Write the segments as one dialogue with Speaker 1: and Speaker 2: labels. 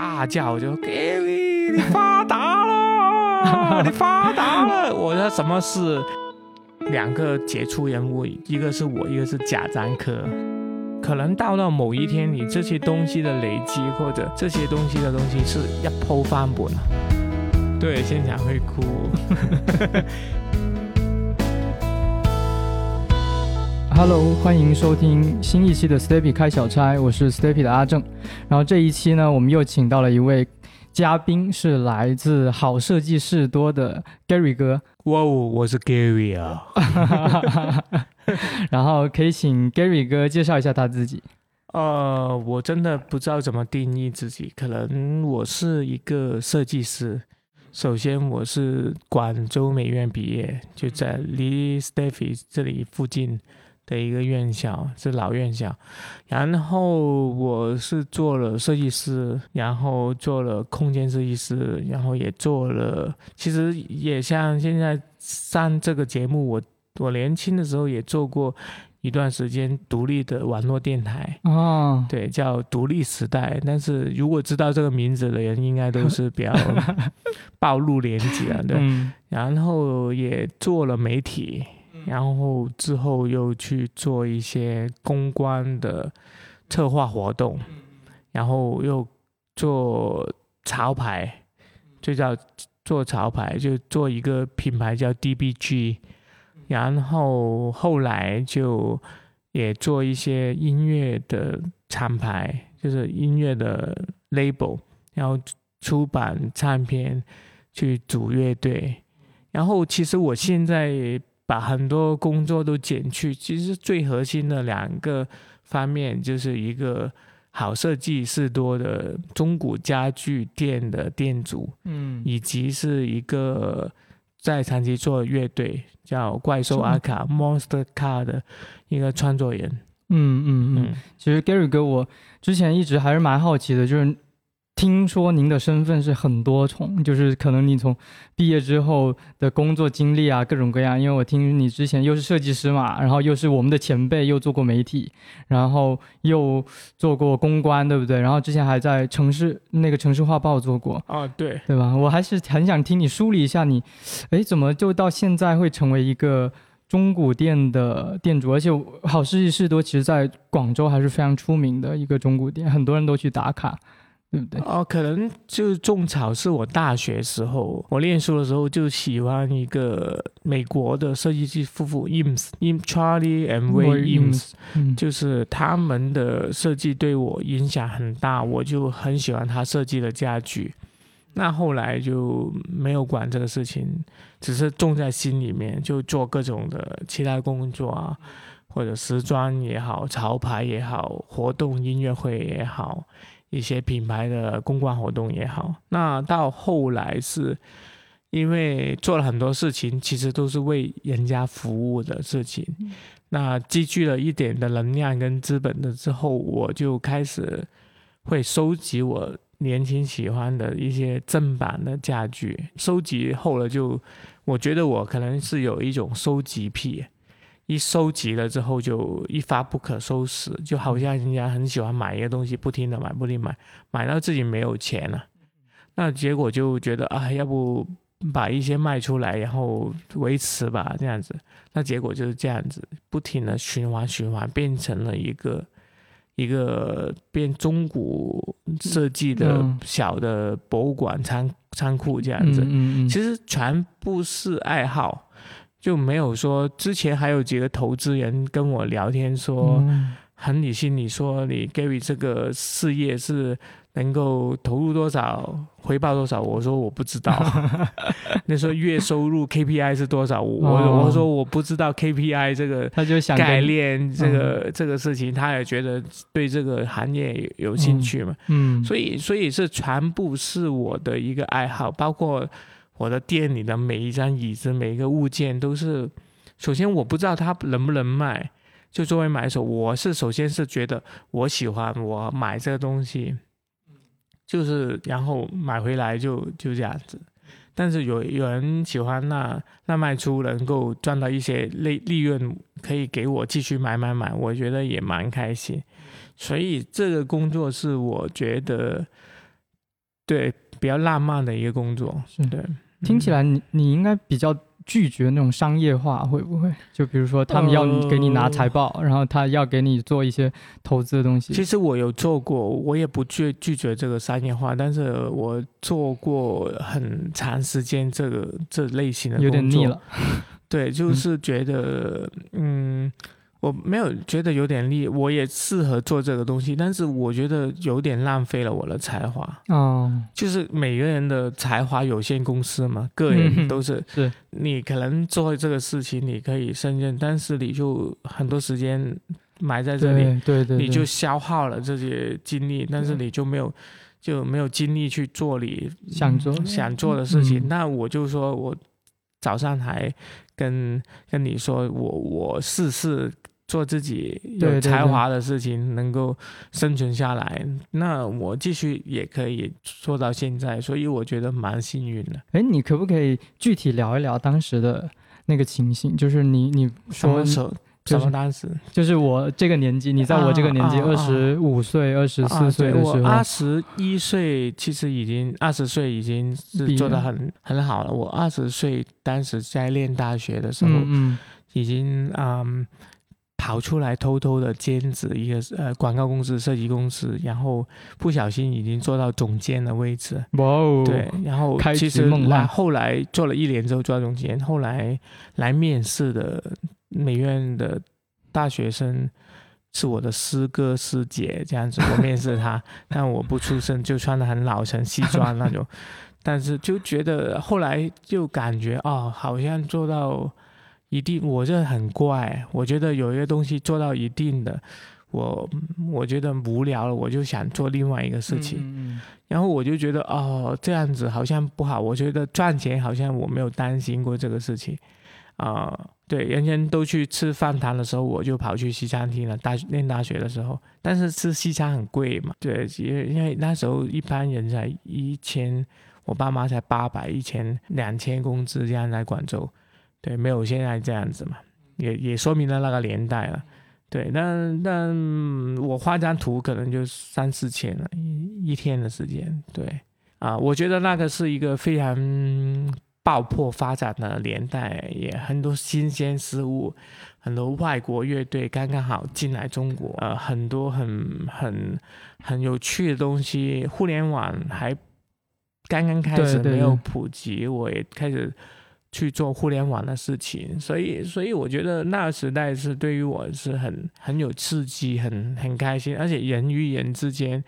Speaker 1: 大叫，就 Gary 你发达了，你发达了！我说什么事？两个杰出人物，一个是我，一个是贾樟柯。可能到了某一天，你这些东西的累积，或者这些东西的东西是一铺翻本了。对，现场会哭。
Speaker 2: Hello，欢迎收听新一期的 Steppy 开小差，我是 Steppy 的阿正。然后这一期呢，我们又请到了一位嘉宾，是来自好设计士多的 Gary 哥。
Speaker 1: 哇哦，我是 Gary 啊。
Speaker 2: 然后可以请 Gary 哥介绍一下他自己。
Speaker 1: 呃，我真的不知道怎么定义自己，可能我是一个设计师。首先，我是广州美院毕业，就在离 Stephy 这里附近的一个院校，是老院校。然后我是做了设计师，然后做了空间设计师，然后也做了，其实也像现在上这个节目，我我年轻的时候也做过。一段时间独立的网络电台
Speaker 2: 哦，
Speaker 1: 对，叫独立时代。但是如果知道这个名字的人，应该都是比较 暴露年纪了，对。
Speaker 2: 嗯
Speaker 1: 然后也做了媒体，然后之后又去做一些公关的策划活动，然后又做潮牌，就叫做潮牌，就做一个品牌叫 DBG。然后后来就也做一些音乐的厂牌，就是音乐的 label，然后出版唱片，去组乐队。然后其实我现在把很多工作都减去，其实最核心的两个方面，就是一个好设计士多的中古家具店的店主，
Speaker 2: 嗯
Speaker 1: 以及是一个。在长期做乐队叫怪兽阿卡 Monster Car 的一个创作人。
Speaker 2: 嗯嗯嗯，其实 Gary 哥，我之前一直还是蛮好奇的，就是听说您的身份是很多重，就是可能你从毕业之后的工作经历啊，各种各样。因为我听你之前又是设计师嘛，然后又是我们的前辈，又做过媒体，然后又做过公关，对不对？然后之前还在城市那个城市画报做过。
Speaker 1: 啊，对，
Speaker 2: 对吧？我还是很想听你梳理一下你，哎，怎么就到现在会成为一个中古店的店主？而且好设计士多其实在广州还是非常出名的一个中古店，很多人都去打卡，对不对？
Speaker 1: 哦，可能就种草是我大学时候，我念书的时候就喜欢一个美国的设计师夫妇 Eames，Im Charlie and
Speaker 2: 嗯，
Speaker 1: 就是他们的设计对我影响很大，我就很喜欢他设计的家具。那后来就没有管这个事情，只是种在心里面，就做各种的其他工作啊，或者时装也好，潮牌也好，活动音乐会也好，一些品牌的公关活动也好。那到后来是因为做了很多事情，其实都是为人家服务的事情。那积聚了一点的能量跟资本的之后，我就开始会收集我年轻喜欢的一些正版的家具。收集后了就，我觉得我可能是有一种收集癖，一收集了之后就一发不可收拾，就好像人家很喜欢买一个东西，不停的买，不停地买，买到自己没有钱了，那结果就觉得啊，要不把一些卖出来，然后维持吧，这样子。那结果就是这样子，不停的循环循环，变成了一个一个变中古设计的
Speaker 2: 嗯
Speaker 1: 小的博物馆仓仓库这样子。其实全部是爱好，就没有说之前还有几个投资人跟我聊天说，
Speaker 2: 嗯
Speaker 1: 很理性，你说你 Gary 这个事业是能够投入多少，回报多少？我说我不知道。那时候月收入 KPI 是多少？我、
Speaker 2: 哦
Speaker 1: 我说我不知道 KPI 这个
Speaker 2: 他就想跟
Speaker 1: 概，念，这个、这个事情，他也觉得对这个行业有兴趣嘛。
Speaker 2: 嗯，
Speaker 1: 所以，所以是全部是我的一个爱好，包括我的店里的每一张椅子、每一个物件都是。首先，我不知道它能不能卖，就作为买手，我是首先是觉得我喜欢，我买这个东西，就是然后买回来就就这样子。但是有有人喜欢那那卖出能够赚到一些利利润，可以给我继续买买买，我觉得也蛮开心。所以这个工作是我觉得对比较浪漫的一个工作，
Speaker 2: 是
Speaker 1: 对。
Speaker 2: 听起来你你应该比较拒绝那种商业化，会不会？就比如说他们要给你拿财报，然后他要给你做一些投资的东西。
Speaker 1: 其实我有做过，我也不拒拒绝这个商业化，但是我做过很长时间这个这类型的，
Speaker 2: 有点腻了。
Speaker 1: 对，就是觉得嗯。我没有觉得有点力，我也适合做这个东西，但是我觉得有点浪费了我的才华。
Speaker 2: 哦，
Speaker 1: 就是每个人的才华有限公司嘛，个人都是。
Speaker 2: 是。
Speaker 1: 你可能做这个事情，你可以胜任，但是你就很多时间埋在这
Speaker 2: 里，对对，
Speaker 1: 你就消耗了这些精力，但是你就没有就没有精力去做你
Speaker 2: 想做
Speaker 1: 想做的事情。那我就说我早上还跟跟你说，我我试试。做自己有才华的事情，能够生存下来，那我继续也可以做到现在，所以我觉得蛮幸运的。
Speaker 2: 哎，你可不可以具体聊一聊当时的那个情形？就是你你说
Speaker 1: 什么当时？
Speaker 2: 就是我这个年纪，你在我这个年纪，二十五岁、二十四岁的时候，
Speaker 1: 二十一岁其实已经二十岁已经是做的很很好了。我二十岁当时在念大学的时候，
Speaker 2: 嗯，
Speaker 1: 已经嗯。跑出来偷偷的兼职一个呃广告公司、设计公司，然后不小心已经做到总监的位置。
Speaker 2: 哇哦！
Speaker 1: 对，然后其实来后来做了一年之后做总监，后来来面试的美院的大学生是我的师哥师姐这样子，我面试他，但我不出声，就穿的很老成西装那种，但是就觉得后来就感觉哦，好像做到。一定，我这很怪。我觉得有一个东西做到一定的，我我觉得无聊了，我就想做另外一个事情。然后我就觉得哦，这样子好像不好。我觉得赚钱好像我没有担心过这个事情啊。对，人人都去吃饭堂的时候，我就跑去西餐厅了。大念大学的时候，但是吃西餐很贵嘛。对，因为因为那时候一般人才一千，我爸妈才八百、一千、两千工资这样在广州。对，没有现在这样子嘛，也也说明了那个年代了。对，那那我画张图可能就三四千了，一一天的时间。对，啊，我觉得那个是一个非常爆破发展的年代，也很多新鲜事物，很多外国乐队刚刚好进来中国，呃，很多很很很有趣的东西。互联网还刚刚开始没有普及，我也开始。去做互联网的事情，所以，所以我觉得那个时代是对于我是很很有刺激，很很开心，而且人与人之间。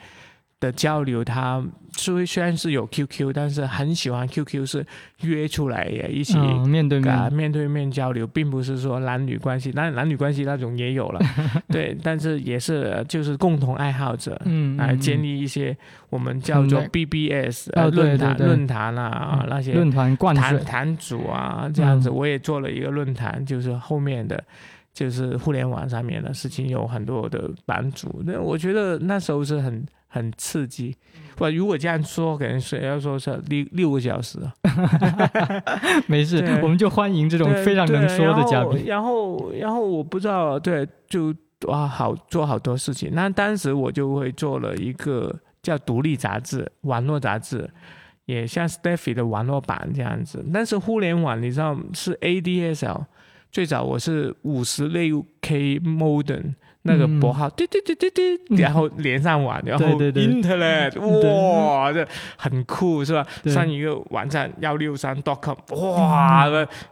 Speaker 1: 的交流，他虽虽然是有 QQ，但是很喜欢 QQ 是约出来也一起
Speaker 2: 面对面。
Speaker 1: 面对面交流，并不是说男女关系，但男女关系那种也有了，对，但是也是就是共同爱好者，
Speaker 2: 嗯，
Speaker 1: 来建立一些我们叫做 BBS 论坛论坛啊那些
Speaker 2: 论坛
Speaker 1: 坛坛主啊这样子，我也做了一个论坛，就是后面的。就是互联网上面的事情有很多的版主，那我觉得那时候是很很刺激。不，如果这样说，可能是要说是六六个小时。
Speaker 2: 没事，我们就欢迎这种非常能说的嘉宾。
Speaker 1: 然后，然后我不知道，对，就哇，好做好多事情。那当时我就会做了一个叫独立杂志，网络杂志，也像 Steffy 的网络版这样子。但是互联网，你知道是 ADSL。最早我是五十六 K modem 那个拨号，滴滴滴滴滴，然后连上网，然后 internet，哇，这很酷是吧？上一个网站幺六三 com，哇，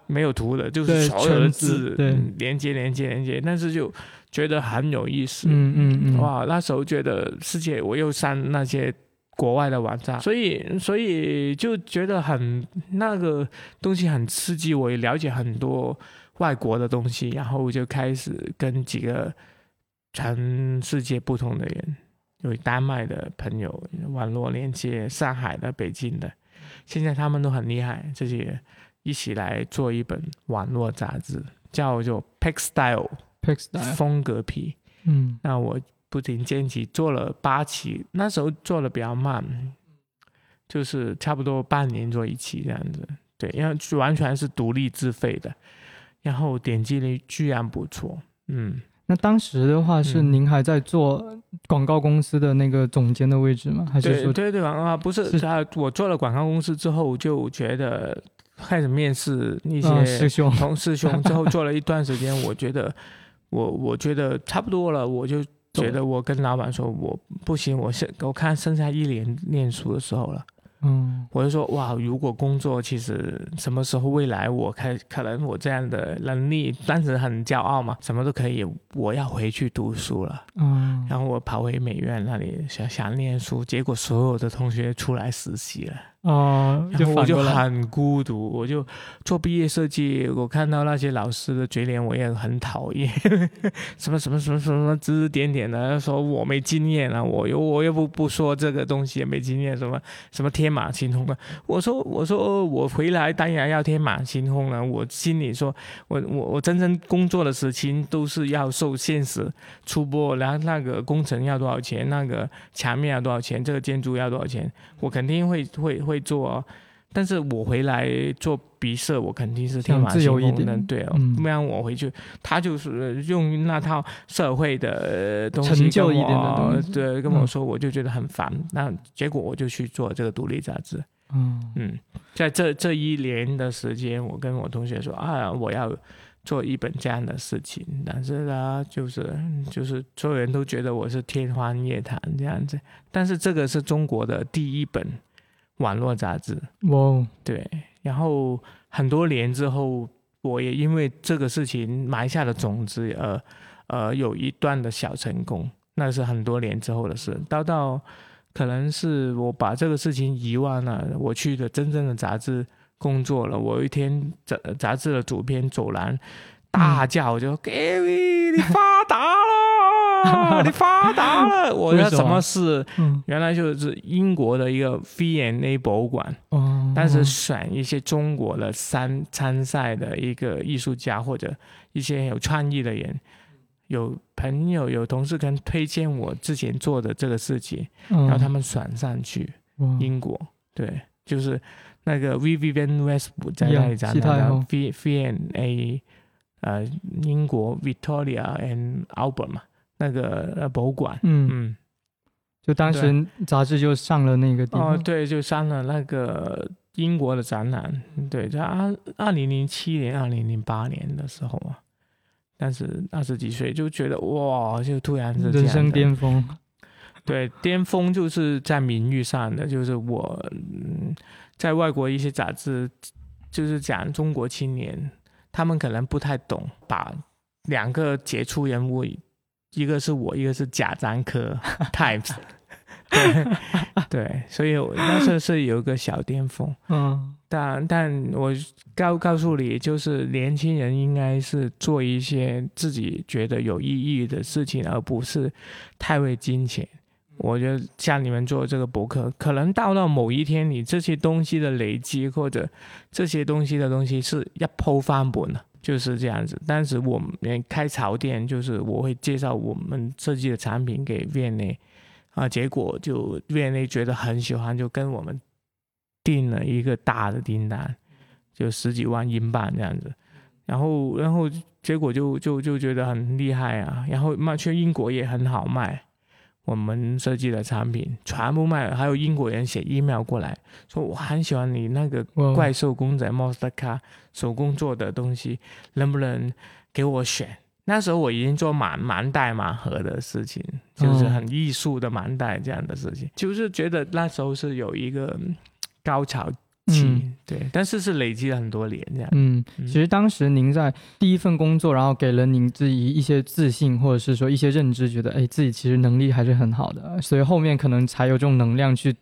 Speaker 1: 没有图的，就是所有的字，连接连接连接，但是就觉得很有意思，
Speaker 2: 嗯嗯嗯，
Speaker 1: 哇，那时候觉得世界，我又上那些国外的网站，所以所以就觉得很那个东西很刺激，我也了解很多。外国的东西，然后就开始跟几个全世界不同的人，有丹麦的朋友，网络连接，上海的、北京的，现在他们都很厉害，这些一起来做一本网络杂志，叫做 Pack
Speaker 2: Style，Pack
Speaker 1: Style 风格皮。
Speaker 2: 嗯，
Speaker 1: 那我不停坚持做了八期，那时候做的比较慢，就是差不多半年做一期这样子。对，因为完全是独立自费的。然后点击率居然不错，嗯，
Speaker 2: 那当时的话，是
Speaker 1: 嗯
Speaker 2: 您还在做广告公司的那个总监的位置吗？还是说
Speaker 1: 对对对，广告不是
Speaker 2: 是
Speaker 1: 他，我做了广告公司之后，就觉得开始面试一
Speaker 2: 啊
Speaker 1: 些
Speaker 2: 师兄？
Speaker 1: 同师兄，之后做了一段时间，我觉得我我觉得差不多了，我就觉得我跟老板说，我不行，我现我看剩下一年念书的时候了。
Speaker 2: 嗯。
Speaker 1: 我就说哇，如果工作其实什么时候未来我开可能我这样的能力，当时很骄傲嘛，什么都可以，我要回去读书了。
Speaker 2: 嗯，
Speaker 1: 然后我跑回美院那里想想念书，结果所有的同学出来实习了，
Speaker 2: 哦，
Speaker 1: 就我就很孤独，我就做毕业设计，我看到那些老师的嘴脸，我也很讨厌，什么什么什么什么什么指指点点的，说我没经验啊，我又我又不不说这个东西也没经验，什么什么天马行空的，我说我说我回来当然要天马行空了，我心里说我我我真正工作的事情都是要受现实出播，然后那个工程要多少钱，那个墙面要多少钱，这个建筑要多少钱，我肯定会会会做哦。但是我回来做毕设，我肯定是天马行空的，对哦，
Speaker 2: 嗯
Speaker 1: 不然我回去，他就是用那套社会的呃东西
Speaker 2: 成就
Speaker 1: 跟
Speaker 2: 一点的
Speaker 1: 我
Speaker 2: 东西
Speaker 1: 对跟我
Speaker 2: 嗯
Speaker 1: 说，我就觉得很烦。那结果我就去做这个独立杂志，
Speaker 2: 嗯
Speaker 1: 嗯，在这这一年的时间，我跟我同学说啊，我要做一本这样的事情，但是呢，就是就是所有人都觉得我是天方夜谭这样子，但是这个是中国的第一本网络杂志，
Speaker 2: 哇。哦，
Speaker 1: 对，然后很多年之后，我也因为这个事情埋下了种子，呃呃，有一段的小成功，那是很多年之后的事。到到可能是我把这个事情遗忘了，我去的真正的杂志工作了。我有一天杂杂志的主编走廊大叫，我就 Gary，你发达了，你发达了！我说
Speaker 2: 为什么
Speaker 1: 事？
Speaker 2: 嗯
Speaker 1: 原来就是英国的一个 V&A 博物馆。
Speaker 2: 哦，
Speaker 1: 但是选一些中国的参参赛的一个艺术家或者一些有创意的人，有朋友有同事跟推荐我之前做的这个事情，
Speaker 2: 然
Speaker 1: 然后他们选上去英国，对，就是那个 Vivian Westwood 在那里展的
Speaker 2: 后
Speaker 1: V V N A，呃，英国 Victoria and Albert 嘛，那个呃博物馆，
Speaker 2: 嗯，
Speaker 1: 嗯，
Speaker 2: 就当时杂志就上了那个地
Speaker 1: 哦，对，就上了那个英国的展览，对，在二二零零七年、二零零八年的时候啊，但是二十几岁就觉得哇，就突然是
Speaker 2: 人生巅峰，
Speaker 1: 对，巅峰就是在名誉上的，就是我嗯，在外国一些杂志就是讲中国青年，他们可能不太懂，把两个杰出人物，一个是我，一个是贾樟柯 Times，对对，所以我那时候是有一个小巅峰。
Speaker 2: 嗯
Speaker 1: 但但我告告诉你，就是年轻人应该是做一些自己觉得有意义的事情，而不是太为金钱。我觉得像你们做这个博客，可能到到某一天，你这些东西的累积或者这些东西的东西是一鋪翻本的，就是这样子。当时我们开潮店，就是我会介绍我们设计的产品给 V&A，啊，结果就 V&A 觉得很喜欢，就跟我们订了一个大的订单，就十几万英镑这样子，然后然后结果就就就觉得很厉害啊，然后卖去英国也很好卖，我们设计的产品全部卖了，还有英国人写 email 过来说我很喜欢你那个怪兽公仔 Monster Car 手工做的东西，能不能给我选？那时候我已经做满盲袋盲盒的事情，就是很艺术的盲袋这样的事情，就是觉得那时候是有一个嗯高潮期，
Speaker 2: 嗯
Speaker 1: 对，但是是累积了很多年这样。
Speaker 2: 嗯，
Speaker 1: 嗯
Speaker 2: 其实当时您在第一份工作，然后给了您自己一些自信，或者是说一些认知，觉得哎自己其实能力还是很好的，所以后面可能才有这种能量去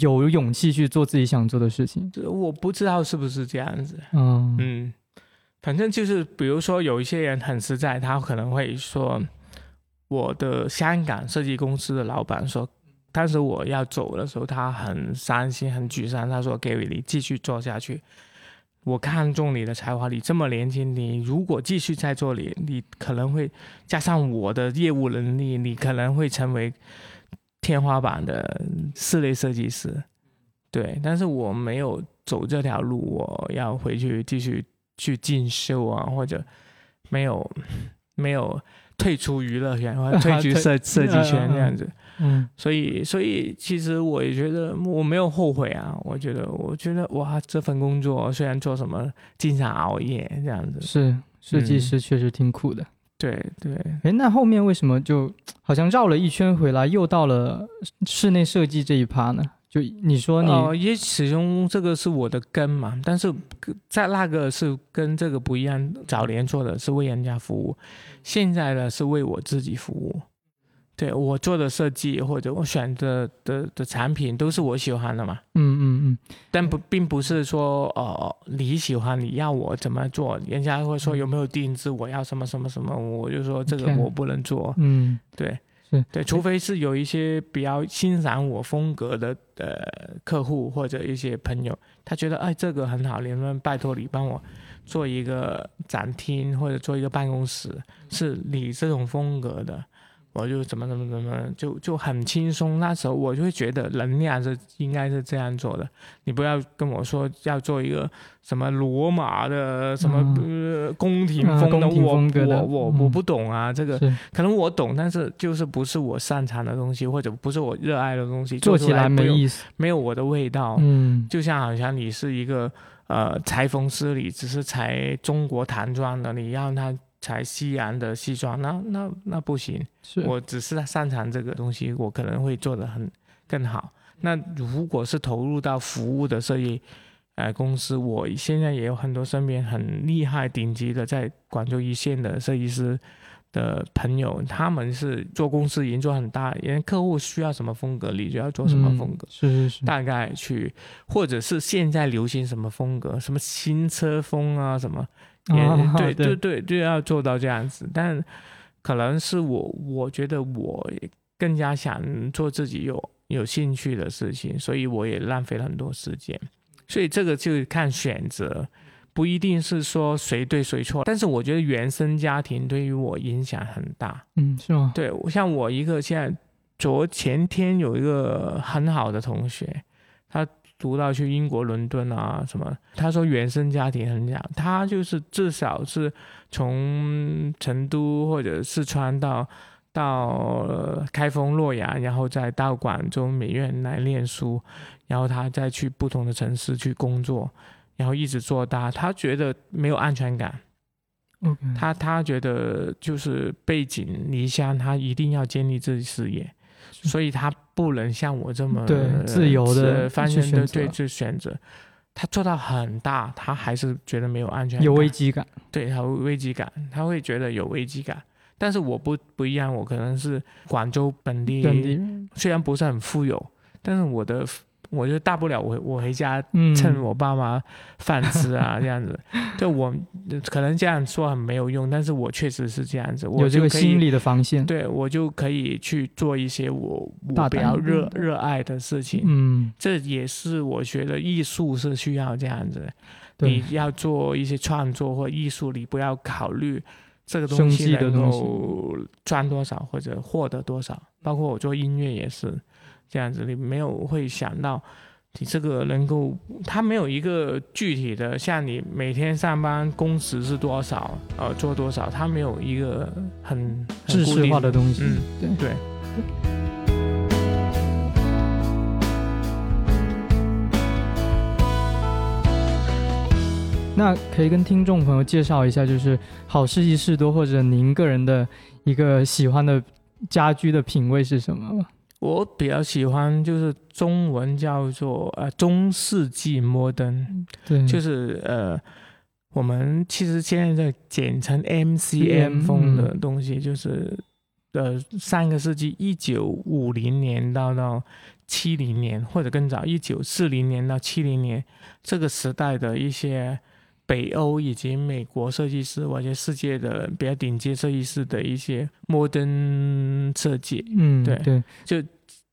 Speaker 2: 有勇气去做自己想做的事情。
Speaker 1: 我不知道是不是这样子，
Speaker 2: 嗯
Speaker 1: 嗯，反正就是比如说有一些人很实在，他可能会说，我的香港设计公司的老板说，当时我要走的时候，他很伤心、很沮丧，他说：“Gary，你继续做下去。”我看中你的才华，你这么年轻，你如果继续在这里，你可能会加上我的业务能力，你可能会成为天花板的室内设计师。对，但是我没有走这条路，我要回去继续去进修啊，或者没有没有退出娱乐圈，或者 退出设设计圈这样子。
Speaker 2: 嗯，
Speaker 1: 所以，所以其实我也觉得我没有后悔啊。我觉得，我觉得哇，这份工作虽然做什么经常熬夜这样子，
Speaker 2: 是设计师确实挺苦的。
Speaker 1: 对对。
Speaker 2: 哎，那后面为什么就好像绕了一圈回来，又到了室内设计这一趴呢？就你说你
Speaker 1: 哦，也始终这个是我的根嘛，但是在那个是跟这个不一样。早年做的是为人家服务，现在呢是为我自己服务。对我做的设计或者我选择的的产品都是我喜欢的嘛。
Speaker 2: 嗯嗯嗯。
Speaker 1: 但不并不是说哦你喜欢你要我怎么做，人家会说有没有定制，我要什么什么什么，我就说这个我不能做。
Speaker 2: 嗯，
Speaker 1: 对，
Speaker 2: 是
Speaker 1: 对，除非是有一些比较欣赏我风格的呃客户或者一些朋友，他觉得哎这个很好，你能不能拜托你帮我做一个展厅或者做一个办公室，是你这种风格的。我就怎么怎么怎么就就很轻松，那时候我就会觉得能量是应该是这样做的。你不要跟我说要做一个什么罗马的什么呃宫廷风的，我我我我不懂啊，这个可能我懂，但是就是不是我擅长的东西，或者不是我热爱的东西，
Speaker 2: 做起来没意思，
Speaker 1: 没有我的味道。
Speaker 2: 嗯，
Speaker 1: 就像好像你是一个呃裁缝师，你只是裁中国唐装的，你让他。才西洋的西装，那那那不行。我只是擅长这个东西，我可能会做的很更好。那如果是投入到服务的设计，呃，公司，我现在也有很多身边很厉害、顶级的在广州一线的设计师的朋友，他们是做公司已经做很大，因为客户需要什么风格，你就要做什么风格。
Speaker 2: 是是是。
Speaker 1: 大概去，或者是现在流行什么风格，什么新车风啊，什么。也对对对，就要做到这样子，但可能是我，我觉得我更加想做自己有有兴趣的事情，所以我也浪费了很多时间。所以这个就看选择，不一定是说谁对谁错。但是我觉得原生家庭对于我影响很大。
Speaker 2: 嗯，是吗？
Speaker 1: 对，像我一个现在昨前天有一个很好的同学，他。读到去英国伦敦啊什么？他说原生家庭很讲，他就是至少是从成都或者四川到到开封洛阳，然后再到广州美院来念书，然后他再去不同的城市去工作，然后一直做大。他觉得没有安全感，他他觉得就是背井离乡，他一定要建立自己事业。所以他不能像我这么
Speaker 2: 对自由的
Speaker 1: 翻身的对去选择，他做到很大，他还是觉得没有安全感，
Speaker 2: 有危机感，
Speaker 1: 对他危机感，他会觉得有危机感。但是我不不一样，我可能是广州本地，虽然不是很富有，但是我的。我就大不了我我回家趁我爸妈饭吃啊 这样子，就我可能这样说很没有用，但是我确实是这样子，我
Speaker 2: 有这个心理的防线，
Speaker 1: 对我就可以去做一些我我比较热热爱的事情，
Speaker 2: 嗯，
Speaker 1: 这也是我觉得艺术是需要这样子，你要做一些创作或艺术，你不要考虑这个东西能够赚多少或者获得多少，包括我做音乐也是。这样子，你没有会想到，你这个能够，他没有一个具体的，像你每天上班工时是多少，呃，做多少，他没有一个很
Speaker 2: 知识化的东西。
Speaker 1: 嗯，
Speaker 2: 对
Speaker 1: 对。
Speaker 2: 那可以跟听众朋友介绍一下，就是好事一事多，或者您个人的一个喜欢的家居的品味是什么吗？
Speaker 1: 我比较喜欢就是中文叫做呃中世纪摩登，
Speaker 2: 对，
Speaker 1: 就是呃我们其实现在在简称 MCM 风的东西，就是呃上个世纪一九五零年到到七零年或者更早一九四零年到七零年这个时代的一些。北欧以及美国设计师，或者世界的比较顶尖设计师的一些摩登设计，
Speaker 2: 嗯，
Speaker 1: 对
Speaker 2: 对，
Speaker 1: 就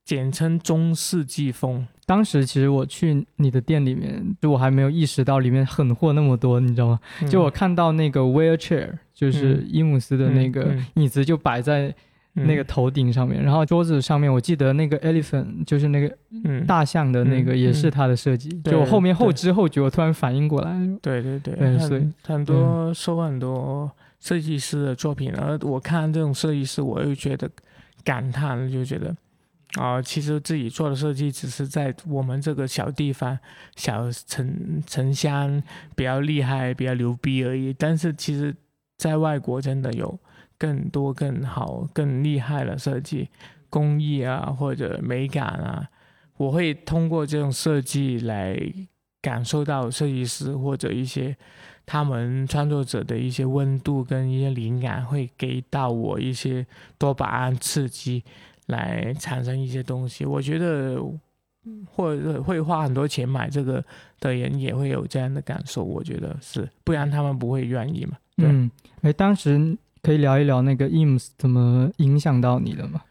Speaker 1: 简称中世纪风。
Speaker 2: 当时其实我去你的店里面，就我还没有意识到里面狠货那么多，你知道吗？就我看到那个 wheelchair，就是伊姆斯的那个椅子，就摆在。那个头顶上面，然后桌子上面，我记得那个 elephant 就是那个大象的那个，也是他的设计。就我后面后知后觉，我突然反应过来。
Speaker 1: 对对对，所以很多收很多设计师的作品，而我看这种设计师，我又觉得感叹，就觉得啊，其实自己做的设计只是在我们这个小地方、小城城乡比较厉害、比较牛逼而已。但是其实，在外国真的有更多、更好、更厉害的设计工艺啊，或者美感啊。我会通过这种设计来感受到设计师或者一些。他们创作者的一些温度跟一些灵感，会给到我一些多巴胺刺激，来产生一些东西。我觉得，或者会花很多钱买这个的人也会有这样的感受。我觉得是，不然他们不会愿意嘛。
Speaker 2: 嗯，哎，当时可以聊一聊那个 IMS 怎么影响到你的吗？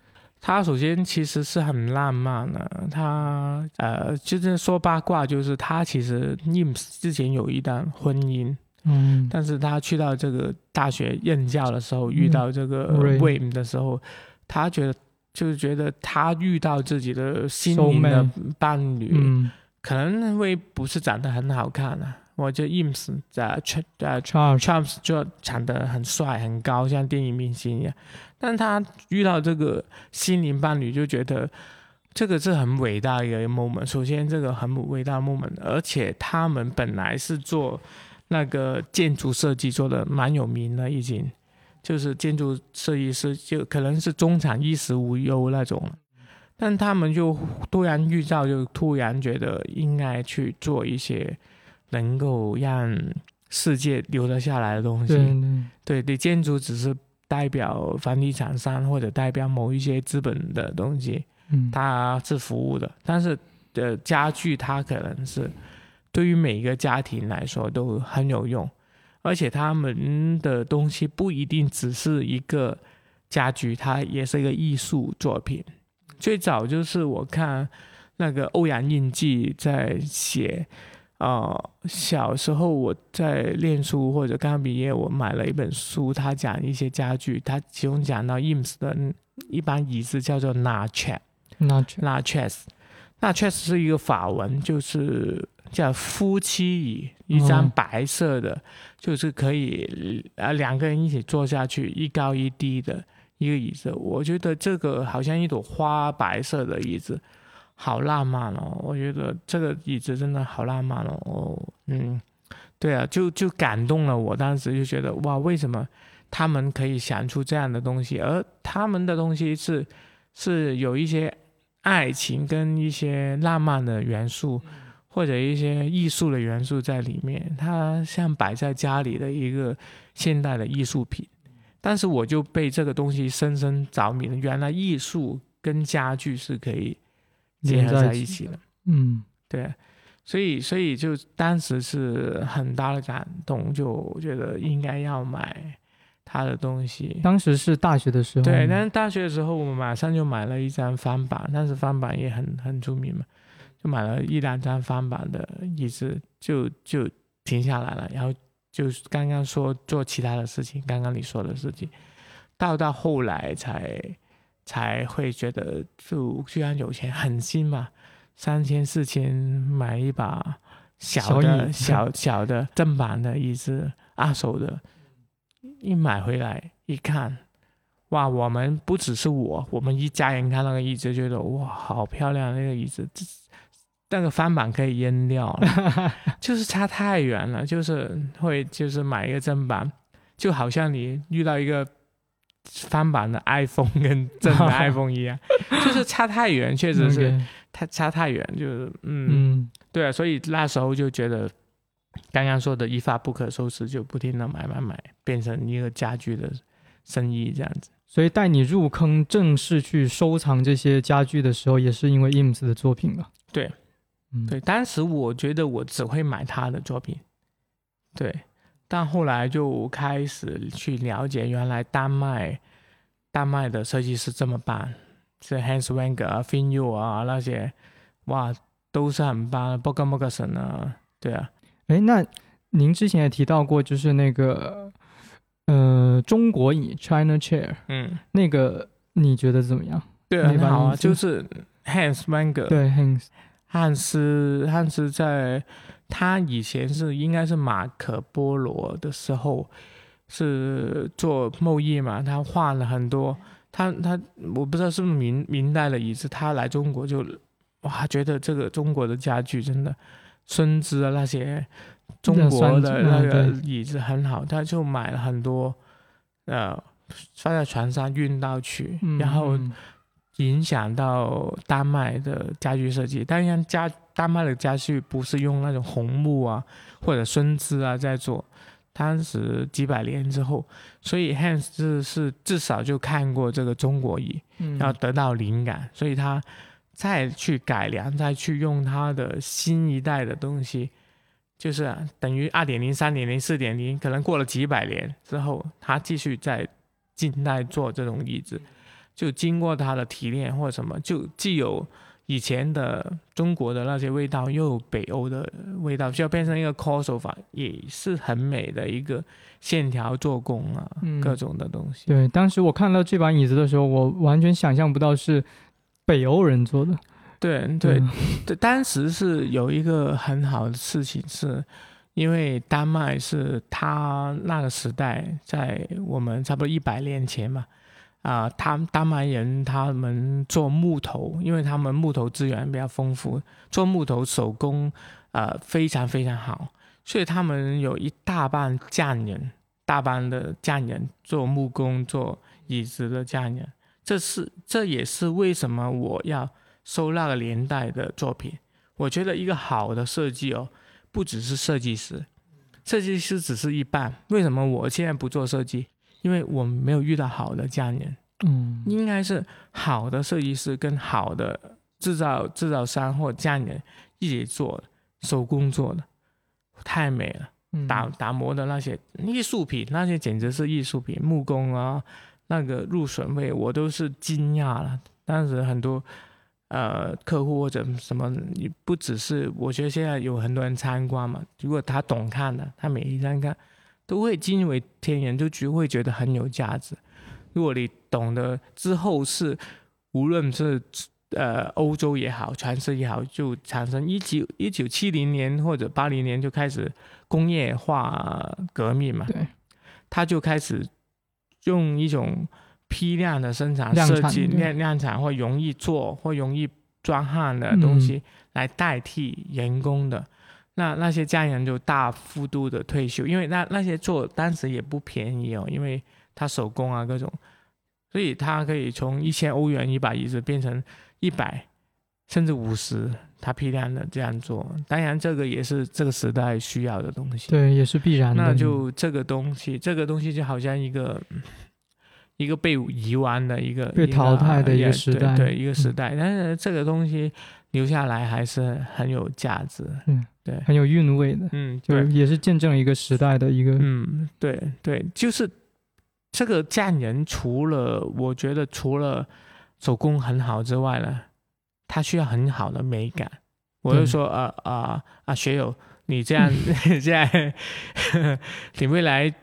Speaker 1: 他首先其实是很浪漫的，他呃，就是说八卦，就是他其实 IMS 之前有一段婚姻。
Speaker 2: 嗯，
Speaker 1: 但是他去到这个大学任教的时候，遇到这个 Wim 的时候，他觉得就是觉得他遇到自己的心灵的伴侣，嗯可能会不是长得很好看啊。我觉得 Ims 在 Ch 呃 Charles 就长得很帅很高，像电影明星一样。但他遇到这个心灵伴侣，就觉得这个是很伟大的一个 moment。首先，这个很伟大的 moment，而且他们本来是做。那个建筑设计做的蛮有名的，已经就是建筑设计师，就可能是中产衣食无忧那种。但他们就突然遇到，就突然觉得应该去做一些能够让世界留得下来的东西。对，对，建筑只是代表房地产商或者代表某一些资本的东西，
Speaker 2: 嗯，
Speaker 1: 它是服务的。但是的家具，它可能是。对于每一个家庭来说都很有用，而且他们的东西不一定只是一个家具，它也是一个艺术作品。最早就是我看那个欧阳印记在写，啊，小时候我在练书或者刚毕业，我买了一本书，他讲一些家具，他其中讲到 IMS 的一般椅子叫做 Nachess，Nachess，Nachess 是一个法文，就是。叫夫妻椅，一张白色的，就是可以啊两个人一起坐下去，一高一低的一个椅子。我觉得这个好像一朵花，白色的椅子，好浪漫哦。我觉得这个椅子真的好浪漫哦。嗯，对啊，就就感动了我。当时就觉得哇，为什么他们可以想出这样的东西？而他们的东西是是有一些爱情跟一些浪漫的元素。或者一些艺术的元素在里面，它像摆在家里的一个现代的艺术品，但是我就被这个东西深深着迷了。原来艺术跟家具是可以结合在一起的。
Speaker 2: 嗯，
Speaker 1: 对，所以所以就当时是很大的感动，就觉得应该要买他的东西。
Speaker 2: 当时是大学的时候，
Speaker 1: 对，但是大学的时候我们马上就买了一张翻版，但是翻版也很很出名嘛。就买了一两张翻版的椅子，就就停下来了。然后就刚刚说做其他的事情，刚刚你说的事情，到到后来才才会觉得，就居然有钱，狠心嘛，三千四千买一把小的小小的正版的椅子，二手的，一买回来一看，哇！我们不只是我，我们一家人看那个椅子，觉得哇，好漂亮那个椅子。那个翻版可以扔掉了，就是差太远了，就是会就是买一个正版，就好像你遇到一个翻版的 iPhone 跟真的 iPhone 一样，就是差太远，确实是太差太远，就是嗯，对啊，所以那时候就觉得刚刚说的一发不可收拾，就不停的买买买，变成一个家具的生意这样子。
Speaker 2: 所以带你入坑正式去收藏这些家具的时候，也是因为 IMS 的作品吧？
Speaker 1: 对。对，当时我觉得我只会买他的作品，对，但后来就开始去了解，原来丹麦，丹麦的设计师这么棒，是 Hans Wenger 啊、f i n y u 啊那些，哇，都是很棒 b o g a m o g a s o n 啊，对啊，
Speaker 2: 哎，那您之前也提到过，就是那个，呃，中国椅 China Chair，
Speaker 1: 嗯，
Speaker 2: 那个你觉得怎么样？
Speaker 1: 对，很好啊，就是 Hans Wenger，
Speaker 2: 对 Hans。
Speaker 1: 汉斯，汉斯在他以前是应该是马可波罗的时候，是做贸易嘛，他画了很多，他他我不知道是不是明明代的椅子，他来中国就哇觉得这个中国的家具真的，孙子啊那些中国的那个椅子很好，他就买了很多，呃，放在船上运到去，然后影响到丹麦的家具设计。当然家丹麦的家具不是用那种红木啊或者孙枝啊在做。当时几百年之后，所以 Hans 是是至少就看过这个中国椅，然后得到灵感，所以他再去改良，再去用他的新一代的东西，就是等于二点零、三点零、四点零，可能过了几百年之后，他继续在近代做这种椅子，就经过他的提炼或者什么，就既有。以前的中国的那些味道，又有北欧的味道，就要变成一个 c o s o 法，也是很美的一个线条做工啊，各种的东西。
Speaker 2: 对，当时我看到这把椅子的时候，我完全想象不到是北欧人做的。
Speaker 1: 对对对，当时是有一个很好的事情，是因为丹麦是他那个时代，在我们差不多一百年前嘛。啊，他丹麦人他们做木头，因为他们木头资源比较丰富，做木头手工啊非常非常好，所以他们有一大半匠人，大半的匠人做木工、做椅子的匠人。这是这也是为什么我要收那个年代的作品。我觉得一个好的设计哦，不只是设计师，设计师只是一半。为什么我现在不做设计？因为我们没有遇到好的匠人，
Speaker 2: 嗯，
Speaker 1: 应该是好的设计师跟好的制造制造商或匠人一起做手工做的，太美了。打打磨的那些艺术品，那些简直是艺术品，木工啊，那个入榫位我都是惊讶了。当时很多呃客户或者什么，你不只是，我觉得现在有很多人参观嘛，如果他懂看的，他每一张看。都会惊为天人，就觉会觉得很有价值。如果你懂得之后是，无论是呃欧洲也好，全世界也好，就产生一九一九七零年或者八零年就开始工业化革命嘛，
Speaker 2: 对，
Speaker 1: 他就开始用一种批量的生产设计量量产或容易做或容易装焊的东西来代替人工的。那那些匠人就大幅度的退休，因为那那些做当时也不便宜哦，因为他手工啊各种，所以他可以从一千欧元一把椅子变成一百甚至五十，他批量的这样做。当然这个也是这个时代需要的东西，
Speaker 2: 对，也是必然的。
Speaker 1: 那就这个东西，这个东西就好像一个一个被遗忘的一个
Speaker 2: 被淘汰的一个时代，
Speaker 1: 对一个时代。但是这个东西留下来还是很有价值，
Speaker 2: 嗯。
Speaker 1: 对，
Speaker 2: 很有韵味的，
Speaker 1: 嗯，
Speaker 2: 就也是见证了一个时代的一个，
Speaker 1: 嗯，对对，就是这个匠人，除了我觉得除了手工很好之外呢，他需要很好的美感。我就说，啊啊啊，学友，你这样 这样，你未来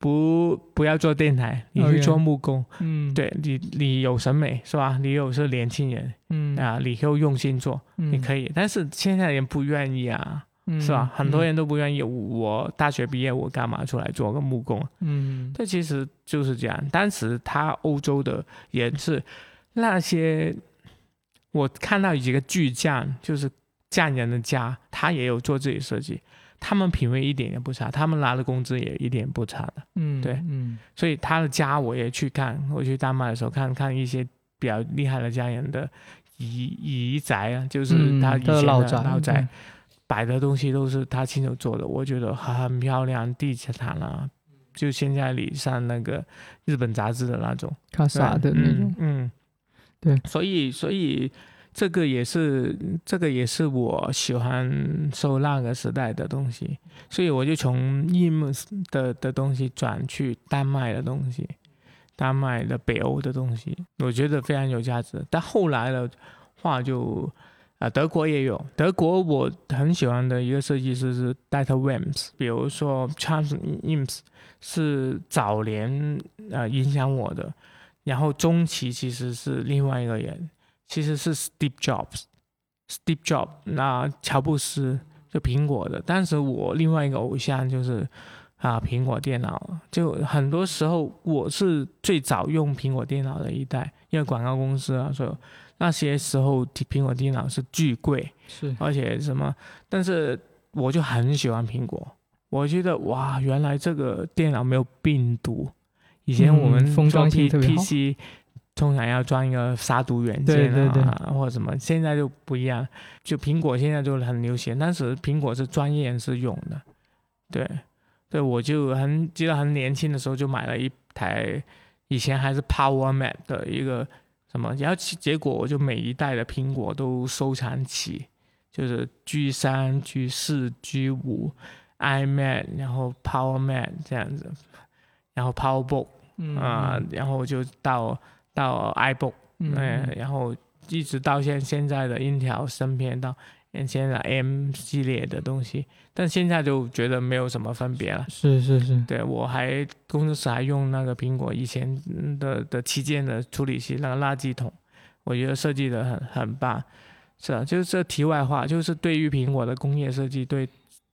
Speaker 1: 不不要做电台，你去做木工，
Speaker 2: 嗯，
Speaker 1: 对你你有审美是吧？你有是年轻人，
Speaker 2: 嗯
Speaker 1: 啊，你又用心做，你可以，但是现在人不愿意啊。是吧？很多人都不愿意。我大学毕业，我干嘛出来做个木工？
Speaker 2: 嗯，
Speaker 1: 这其实就是这样。当时他欧洲的人是那些，我看到几个巨匠，就是匠人的家，他也有做自己设计，他们品味一点也不差，他们拿的工资也一点不差的。
Speaker 2: 嗯，
Speaker 1: 对，
Speaker 2: 嗯，
Speaker 1: 所以他的家我也去看，我去丹麦的时候看看一些比较厉害的家人的遗遗宅啊，就是他以前的
Speaker 2: 老
Speaker 1: 宅。摆的东西都是他亲手做的，我觉得很漂亮，地毯啊，就现在你上那个日本杂志的那种。
Speaker 2: 卡萨的那种，
Speaker 1: 嗯，
Speaker 2: 对，
Speaker 1: 所以所以这个也是这个也是我喜欢收那个时代的东西，所以我就从伊姆斯的的东西转去丹麦的东西，丹麦的北欧的东西，我觉得非常有价值。但后来的话就。啊，德国也有。德国我很喜欢的一个设计师是 Dieter Wims，比如说 Charles Ims 是早年呃影响我的，然后中期其实是另外一个人，其实是 Steve Jobs，Steve Jobs，那乔布斯就苹果的。当时我另外一个偶像就是啊苹果电脑。就很多时候我是最早用苹果电脑的一代，因为广告公司啊，所以那些时候苹果电脑是巨贵，
Speaker 2: 是
Speaker 1: 而且什么，但是我就很喜欢苹果，我觉得哇，原来这个电脑没有病毒。以前我们
Speaker 2: 封装性特别好
Speaker 1: PC 通常要装一个杀毒软件
Speaker 2: 对对对
Speaker 1: 啊，或者什么，现在就不一样。就苹果现在就很流行，但是苹果是专业人士用的，对，对，我就很记得很年轻的时候就买了一台，以前还是 Power Mac 的一个什么，然后其结果我就每一代的苹果都收藏起，就是 G 三、G 四、G 五、iMac，然后 Power Mac 这样子，然后 PowerBook。
Speaker 2: 嗯
Speaker 1: 啊、然后就到到 iBook，
Speaker 2: 嗯
Speaker 1: 嗯，然后一直到现现在的英条芯片到现在 M 系列的东西，但现在就觉得没有什么分别了。
Speaker 2: 是是是，
Speaker 1: 对我还工作室还用那个苹果以前的的旗舰的处理器那个垃圾桶，我觉得设计的很很棒。是啊，就是这题外话，就是对于苹果的工业设计对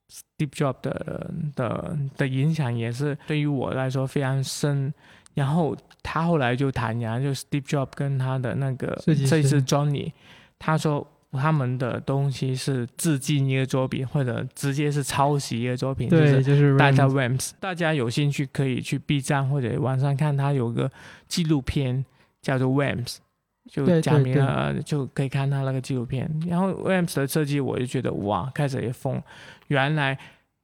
Speaker 1: Steve Jobs 的的的影响也是对于我来说非常深。然后他后来就坦言，就 Steve Jobs 跟他的那个
Speaker 2: 设计师
Speaker 1: 设计师 Johnny，他说他们的东西是致敬一个作品，或者直接是抄袭一个作品，就是
Speaker 2: 对，就是
Speaker 1: Data
Speaker 2: RAM
Speaker 1: Ramps，大家有兴趣可以去 B 站或者网上看，他有个纪录片叫做 Ramps，就讲明了就可以看他那个纪录片。然后 Ramps 的设计，我就觉得哇，开始也疯，原来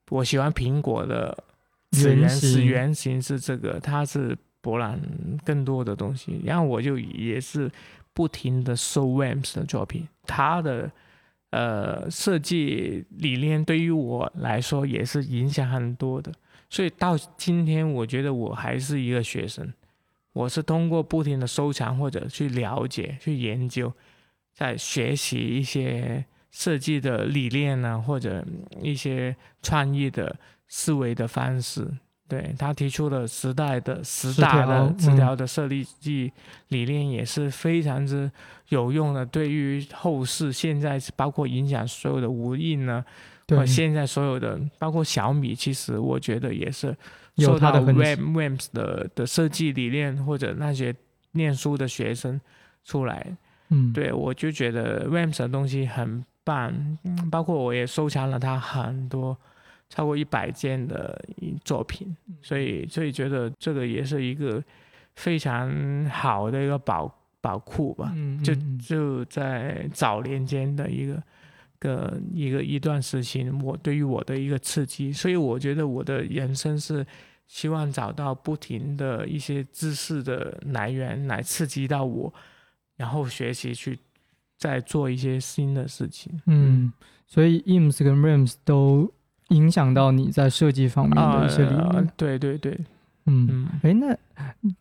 Speaker 1: 我喜欢苹果的始
Speaker 2: 原始
Speaker 1: 原型是这个，它是博览更多的东西，然后我就也是不停的搜 Wams 的作品，他的。呃，设计理念对于我来说也是影响很多的，所以到今天，我觉得我还是一个学生。我是通过不停的收藏或者去了解、去研究，在学习一些设计的理念呢，或者一些创意的思维的方式。对他提出了时代的十大的
Speaker 2: 十条
Speaker 1: 十条的设立计理念也是非常之有用的，对于后世现在包括影响所有的无印呢，
Speaker 2: 对
Speaker 1: 现在所有的包括小米，其实我觉得也是
Speaker 2: 有
Speaker 1: 受到
Speaker 2: 它的
Speaker 1: Rams 的的设计理念或者那些念书的学生出来，
Speaker 2: 嗯，
Speaker 1: 对我就觉得 Rams 的东西很棒，嗯包括我也收藏了他很多超过一百件的作品，所以所以觉得这个也是一个非常好的一个宝宝库吧。
Speaker 2: 嗯，
Speaker 1: 就就在早年间的一个个一个一段时期，我对于我的一个刺激，所以我觉得我的人生是希望找到不停的一些知识的来源来刺激到我，然后学习去再做一些新的事情。
Speaker 2: 嗯，所以 IMS 跟 RAMS 都影响到你在设计方面的一些理
Speaker 1: 呃
Speaker 2: 念。，
Speaker 1: 对对对，
Speaker 2: 嗯，
Speaker 1: 嗯，
Speaker 2: 哎，那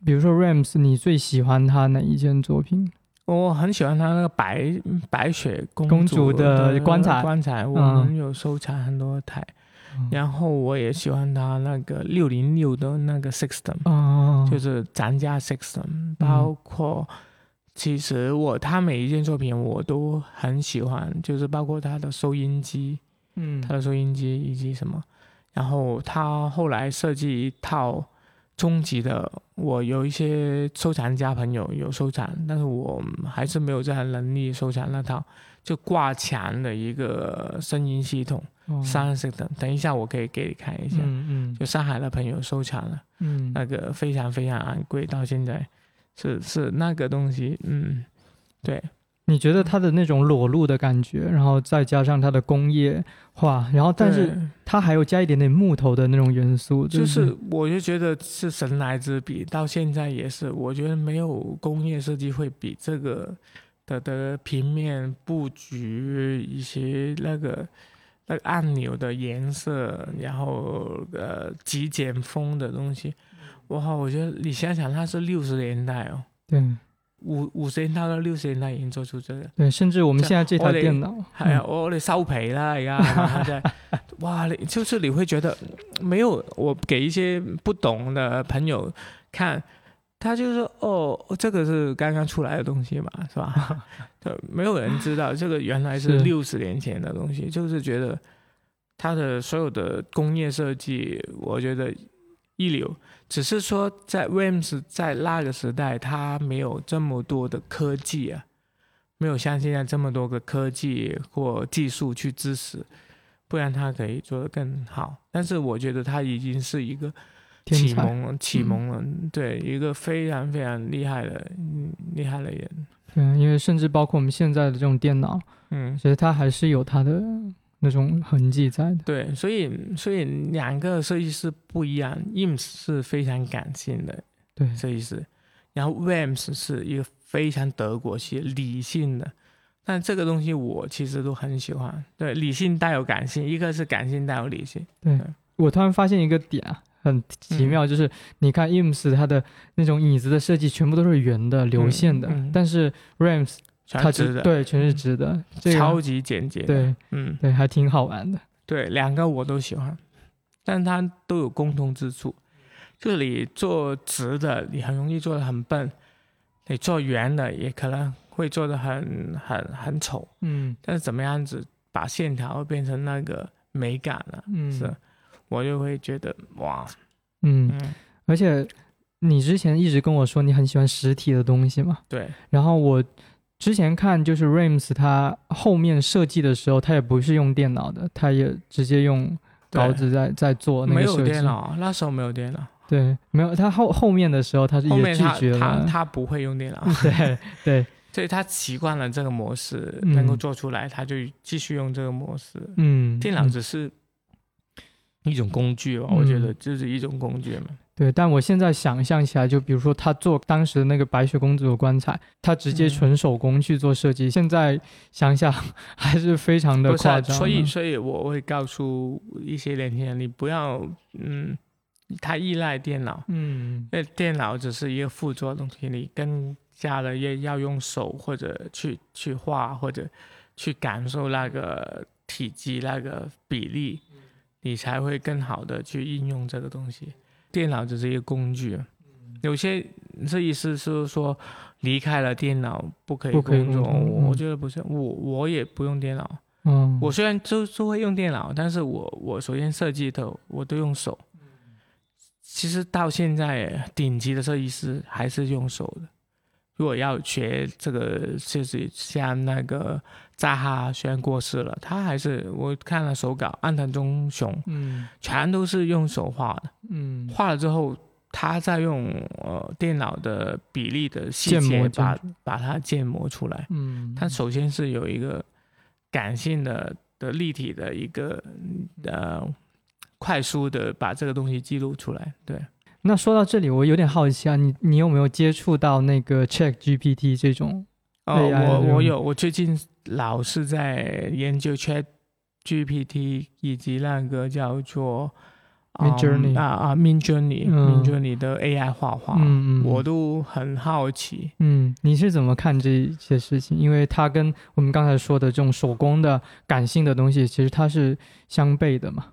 Speaker 2: 比如说 RAMS，你最喜欢他哪一件作品？
Speaker 1: 我很喜欢他那个白白雪公
Speaker 2: 公主的
Speaker 1: 的
Speaker 2: 棺材
Speaker 1: 棺材我
Speaker 2: 嗯
Speaker 1: 们有收藏很多台。
Speaker 2: 嗯。
Speaker 1: 然后我也喜欢他那个六零六的那个 system，、
Speaker 2: 哦，
Speaker 1: 就是咱家 system，包括其实我他每一件作品我都很喜欢，就是包括他的收音机，
Speaker 2: 嗯
Speaker 1: 他的收音机以及什么，然后他后来设计一套终极的，我有一些收藏家朋友有收藏，但是我还是没有这样能力收藏那套，就挂墙的一个声音系统。
Speaker 2: 哦
Speaker 1: 三色的，等一下我可以给你看一下。
Speaker 2: 嗯嗯
Speaker 1: 就上海的朋友收藏了，
Speaker 2: 嗯，
Speaker 1: 那个非常非常昂贵，到现在是是那个东西，嗯，对，
Speaker 2: 你觉得它的那种裸露的感觉，然后再加上它的工业化，然后但是它还有加一点点木头的那种元素，
Speaker 1: 就是我就觉得是神来之笔，到现在也是，我觉得没有工业设计会比这个的的平面布局一些那个。那个按钮的颜色，然后呃极简风的东西，哇！我觉得你想想，它是六十年代哦，
Speaker 2: 对
Speaker 1: 五五十年代到六十年代已经做出这个，
Speaker 2: 对，甚至我们
Speaker 1: 這
Speaker 2: 现在这台电脑，
Speaker 1: 係啊，我哋收皮啦，而家 哇！你就是你会觉得没有我给一些不懂的朋友看，他就說哦，这个是刚刚出来的东西嘛，是吧？對，沒有人知道这个原来是
Speaker 2: 是
Speaker 1: 六十年前的东西，就是觉得它的所有的工业设计，我觉得一流。只是说在 Rams 在那个时代，他没有这么多的科技啊，没有像现在这么多个科技或技术去支持，不然他可以做得更好。但是我觉得他已经是一个启蒙启蒙了，对一个非常非常厉害的厉害的人。
Speaker 2: 对，因为甚至包括我们现在的这种电脑，
Speaker 1: 嗯，
Speaker 2: 其实它还是有它的那种痕迹在的。
Speaker 1: 对，所以所以两个设计师不一样，IMS 是非常感性的
Speaker 2: 对
Speaker 1: 设计师，然后 Rams 是一个非常德国系理性的。但这个东西我其实都很喜欢，对，理性带有感性，一个是感性带有理性。
Speaker 2: 对我突然发现一个点啊。很奇妙，就是你看 IMS 它的那种椅子的设计全部都是圆的、流线的，但是 Rams 它
Speaker 1: 直的，
Speaker 2: 对，全是直的，
Speaker 1: 超级简洁。
Speaker 2: 对，
Speaker 1: 嗯，
Speaker 2: 对，还挺好玩的。
Speaker 1: 对，两个我都喜欢，但它都有共同之处。这里做直的，你很容易做的很笨；你做圆的，也可能会做的很很很丑。
Speaker 2: 嗯，
Speaker 1: 但是怎么样子把线条变成那个美感了？
Speaker 2: 嗯，
Speaker 1: 是。我就会觉得哇，
Speaker 2: 嗯，而且你之前一直跟我说你很喜欢实体的东西嘛，
Speaker 1: 对。
Speaker 2: 然后我之前看就是 Rams 它后面设计的时候，它也不是用电脑的，它也直接用稿子在在做那个
Speaker 1: 设计。没有电脑，那时候没有电脑。
Speaker 2: 对，没有。他后后面的时候，他是也拒绝了。
Speaker 1: 他他不会用电脑。
Speaker 2: 对 对，
Speaker 1: 所以他习惯了这个模式，能够做出来，他就继续用这个模式。
Speaker 2: 嗯，
Speaker 1: 电脑只是。一种工具吧，我觉得就是一种工具嘛。
Speaker 2: 对，但我现在想象起来，就比如说他做当时的那个白雪公主的棺材，他直接纯手工去做设计，现在想想 还是非常的夸张。
Speaker 1: 所以，所以我会告诉一些年轻人，你不要嗯太依赖电脑，
Speaker 2: 嗯，
Speaker 1: 因为电脑只是一个辅助的东西，你更加的要要用手或者去去画或者去感受那个体积那个比例。你才会更好的去应用这个东西。电脑只是一个工具，有些设计师是说离开了电脑不可以工作。我觉得不是，我我也不用电脑。
Speaker 2: 嗯，
Speaker 1: 我虽然就就会用电脑，但是我我首先设计的我都用手。其实到现在顶级的设计师还是用手的。如果要学这个，就是像那个扎哈，虽然过世了，他还是我看了手稿，安藤忠雄，
Speaker 2: 嗯，
Speaker 1: 全都是用手画的，
Speaker 2: 嗯，
Speaker 1: 画了之后，他再用呃电脑的比例的细节把把它建模出来，
Speaker 2: 嗯，
Speaker 1: 他首先是有一个感性的的立体的一个呃快速的把这个东西记录出来，对。
Speaker 2: 那说到这里，我有点好奇啊，你你有没有接触到那个 Chat GPT 这种？
Speaker 1: 哦，我我有，我最近老是在研究 Chat GPT 以及那个叫做
Speaker 2: Mid Journey
Speaker 1: 啊啊 Mid Journey Mid Journey 的 AI 画画，
Speaker 2: 嗯嗯，
Speaker 1: 我都很好奇。
Speaker 2: 嗯，你是怎么看这些事情？因为它跟我们刚才说的这种手工的感性的东西，其实它是相悖的嘛。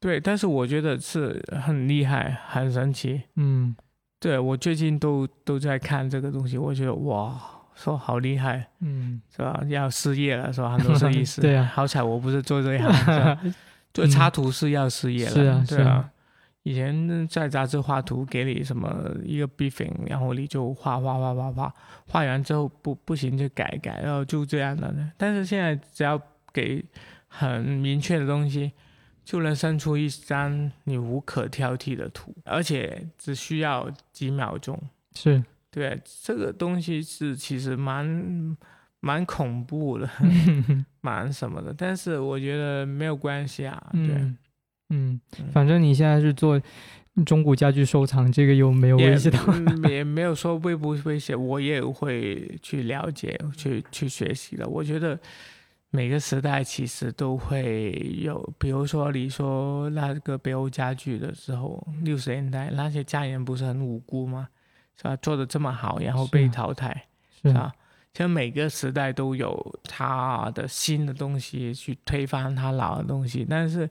Speaker 1: 对，但是我觉得是很厉害，很神奇。
Speaker 2: 嗯，
Speaker 1: 对我最近都都在看这个东西，我觉得哇，说好厉害，
Speaker 2: 嗯，
Speaker 1: 是吧？要失业了，是吧？很多设计师，
Speaker 2: 对啊，
Speaker 1: 好彩我不是做这一行，做插图是要失业了，
Speaker 2: 是啊，
Speaker 1: 对啊。以前在杂志画图，给你什么一个 briefing，然后你就画画画画画，画完之后不不行就改改，然后就这样的。但是现在只要给很明确的东西。就能生出一张你无可挑剔的图，而且只需要几秒钟。
Speaker 2: 是
Speaker 1: 对这个东西是其实蛮蛮恐怖的，蛮什么的。但是我觉得没有关系啊。对，
Speaker 2: 嗯，反正你现在是做中古家具收藏，这个又没有威胁到，
Speaker 1: 也没有说威不威胁，我也会去了解、去去学习的。我觉得。每个时代其实都会有，比如说你说那个北欧家具的时候，六十年代那些家人不是很无辜吗？是吧？做的这么好，然后被淘汰，是吧？其实每个时代都有他的新的东西去推翻他老的东西，但是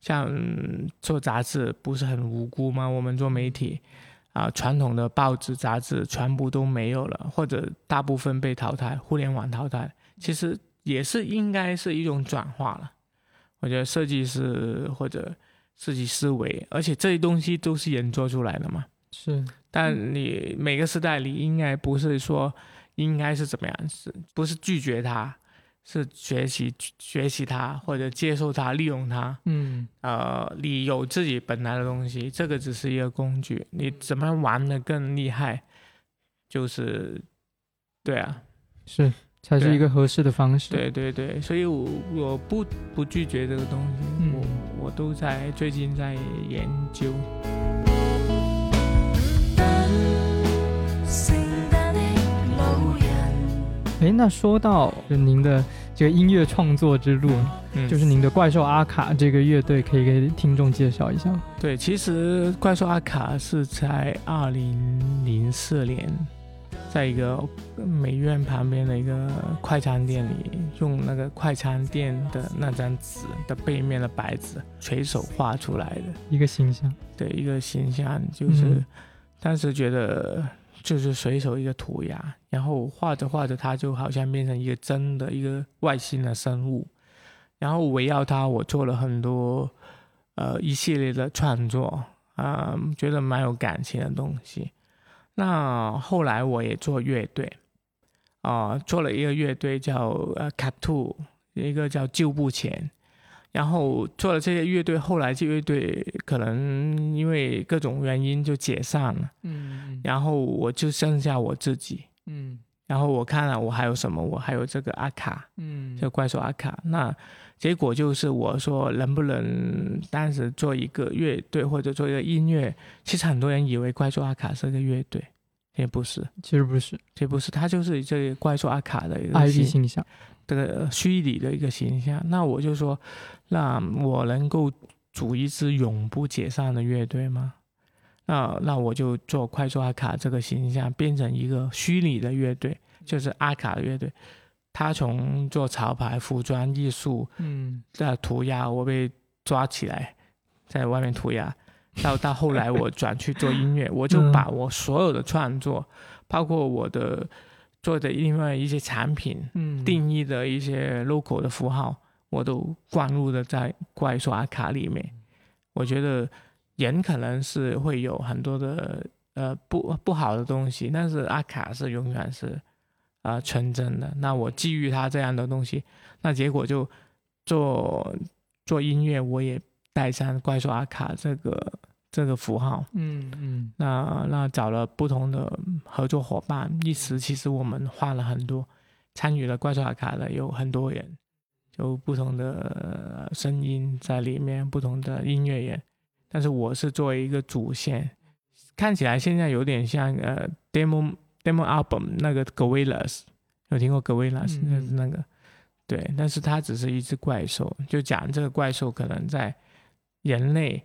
Speaker 1: 像做杂志不是很无辜吗？我们做媒体啊，传统的报纸杂志全部都没有了，或者大部分被淘汰，互联网淘汰，其实。也是应该是一种转化了，我觉得设计师或者设计思维，而且这些东西都是人做出来的嘛。
Speaker 2: 是，
Speaker 1: 但你每个时代你应该不是说应该是怎么样，是不是拒绝它？是学习学习它，或者接受它，利用它。
Speaker 2: 嗯，
Speaker 1: 呃，你有自己本来的东西，这个只是一个工具。你怎么玩的更厉害，就是对啊，
Speaker 2: 是才是一个合适的方式。
Speaker 1: 对对对，所以我我不不拒绝这个东西，我我都在最近在研究。
Speaker 2: 哎，那说到您的这个音乐创作之路，就是您的怪兽阿卡这个乐队，可以给听众介绍一下吗？
Speaker 1: 对，其实怪兽阿卡是在二零零四年，在一个美院旁边的一个快餐店里，用那个快餐店的那张纸的背面的白纸，随手画出来的
Speaker 2: 一个形象。
Speaker 1: 对，一个形象，就是当时觉得。就是随手一个涂鸦，然后画着画着，它就好像变成一个真的一个外星的生物，然后围绕它，我做了很多呃一系列的创作啊，觉得蛮有感情的东西。那后来我也做乐队啊，做了一个乐队叫呃 Cap Two，一个叫旧不前。然后做了这些乐队，后来这乐队可能因为各种原因就解散了。嗯，然后我就剩下我自己。嗯，然后我看了我还有什么，我还有这个阿卡。嗯，这怪兽阿卡。那结果就是我说能不能当时做一个乐队或者做一个音乐？其实很多人以为怪兽阿卡是个乐队，也不是。
Speaker 2: 其实不是，
Speaker 1: 也不是，他就是这个怪兽阿卡的一个
Speaker 2: IP 形象。
Speaker 1: 这个虚拟的一个形象，那我就说，那我能够组一支永不解散的乐队吗？那那我就做快速阿卡这个形象，变成一个虚拟的乐队，就是阿卡的乐队。他从做潮牌、服装艺术，嗯，在涂鸦，我被抓起来在外面涂鸦，到到后来我转去做音乐，我就把我所有的创作，包括我的。做的另外一些产品，嗯，定义的一些 logo 的符号，我都灌入的在怪兽阿卡里面。我觉得人可能是会有很多的呃不不好的东西，但是阿卡是永远是啊纯真的。那我基于他这样的东西，那结果就做做音乐，我也带上怪兽阿卡这个。这个符号，嗯嗯，那那找了不同的合作伙伴，一时其实我们画了很多，参与了怪兽卡的有很多人，有不同的声音在里面，不同的音乐人，但是我是作为一个主线，看起来现在有点像呃 demo demo album 那个 Gorillas，有听过 Gorillas 那那个，对，但是它只是一只怪兽，就讲这个怪兽可能在人类。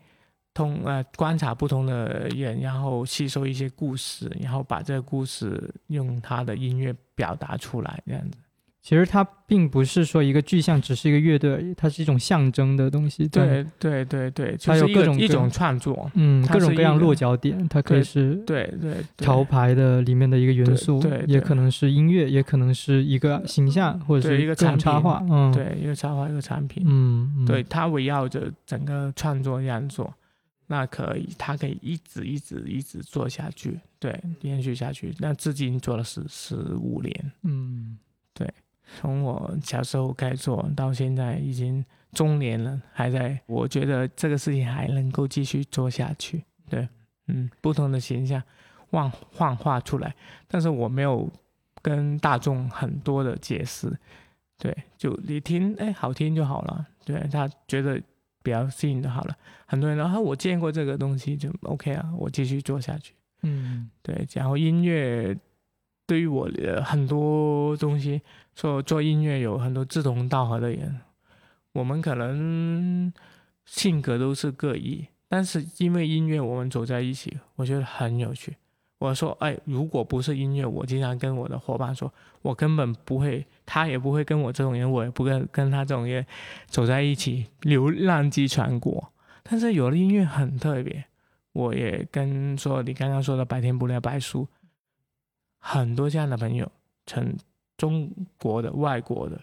Speaker 1: 通呃观察不同的人，然后吸收一些故事，然后把这个故事用他的音乐表达出来，这样子。
Speaker 2: 其实它并不是说一个具象，只是一个乐队，它是一种象征的东西。
Speaker 1: 对对对对，
Speaker 2: 它有各种
Speaker 1: 一种创作，
Speaker 2: 嗯，各种各样落脚点，它可以是
Speaker 1: 对对
Speaker 2: 潮牌的里面的一个元素，
Speaker 1: 对，
Speaker 2: 也可能是音乐，也可能是一个形象，或者是
Speaker 1: 一个插
Speaker 2: 画，嗯，
Speaker 1: 对，一个插画，一个产品，嗯，对，它围绕着整个创作这样做。那可以，他可以一直一直一直做下去，对，延续下去。那至今做了十十五年，嗯，对，从我小时候开始做到现在已经中年了，还在。我觉得这个事情还能够继续做下去，对，嗯，不同的形象幻幻化出来，但是我没有跟大众很多的解释，对，就你听，哎，好听就好了，对他觉得。比较吸引的好了，很多人然后我见过这个东西就 OK 啊，我继续做下去。嗯，对。然后音乐对于我的很多东西，做做音乐有很多志同道合的人，我们可能性格都是各异，但是因为音乐我们走在一起，我觉得很有趣。我说，哎，如果不是音乐，我经常跟我的伙伴说，我根本不会，他也不会跟我这种人，我也不跟跟他这种人走在一起，流浪迹全国。但是有了音乐很特别，我也跟说你刚刚说的白天不聊白书，很多这样的朋友，从中国的、外国的，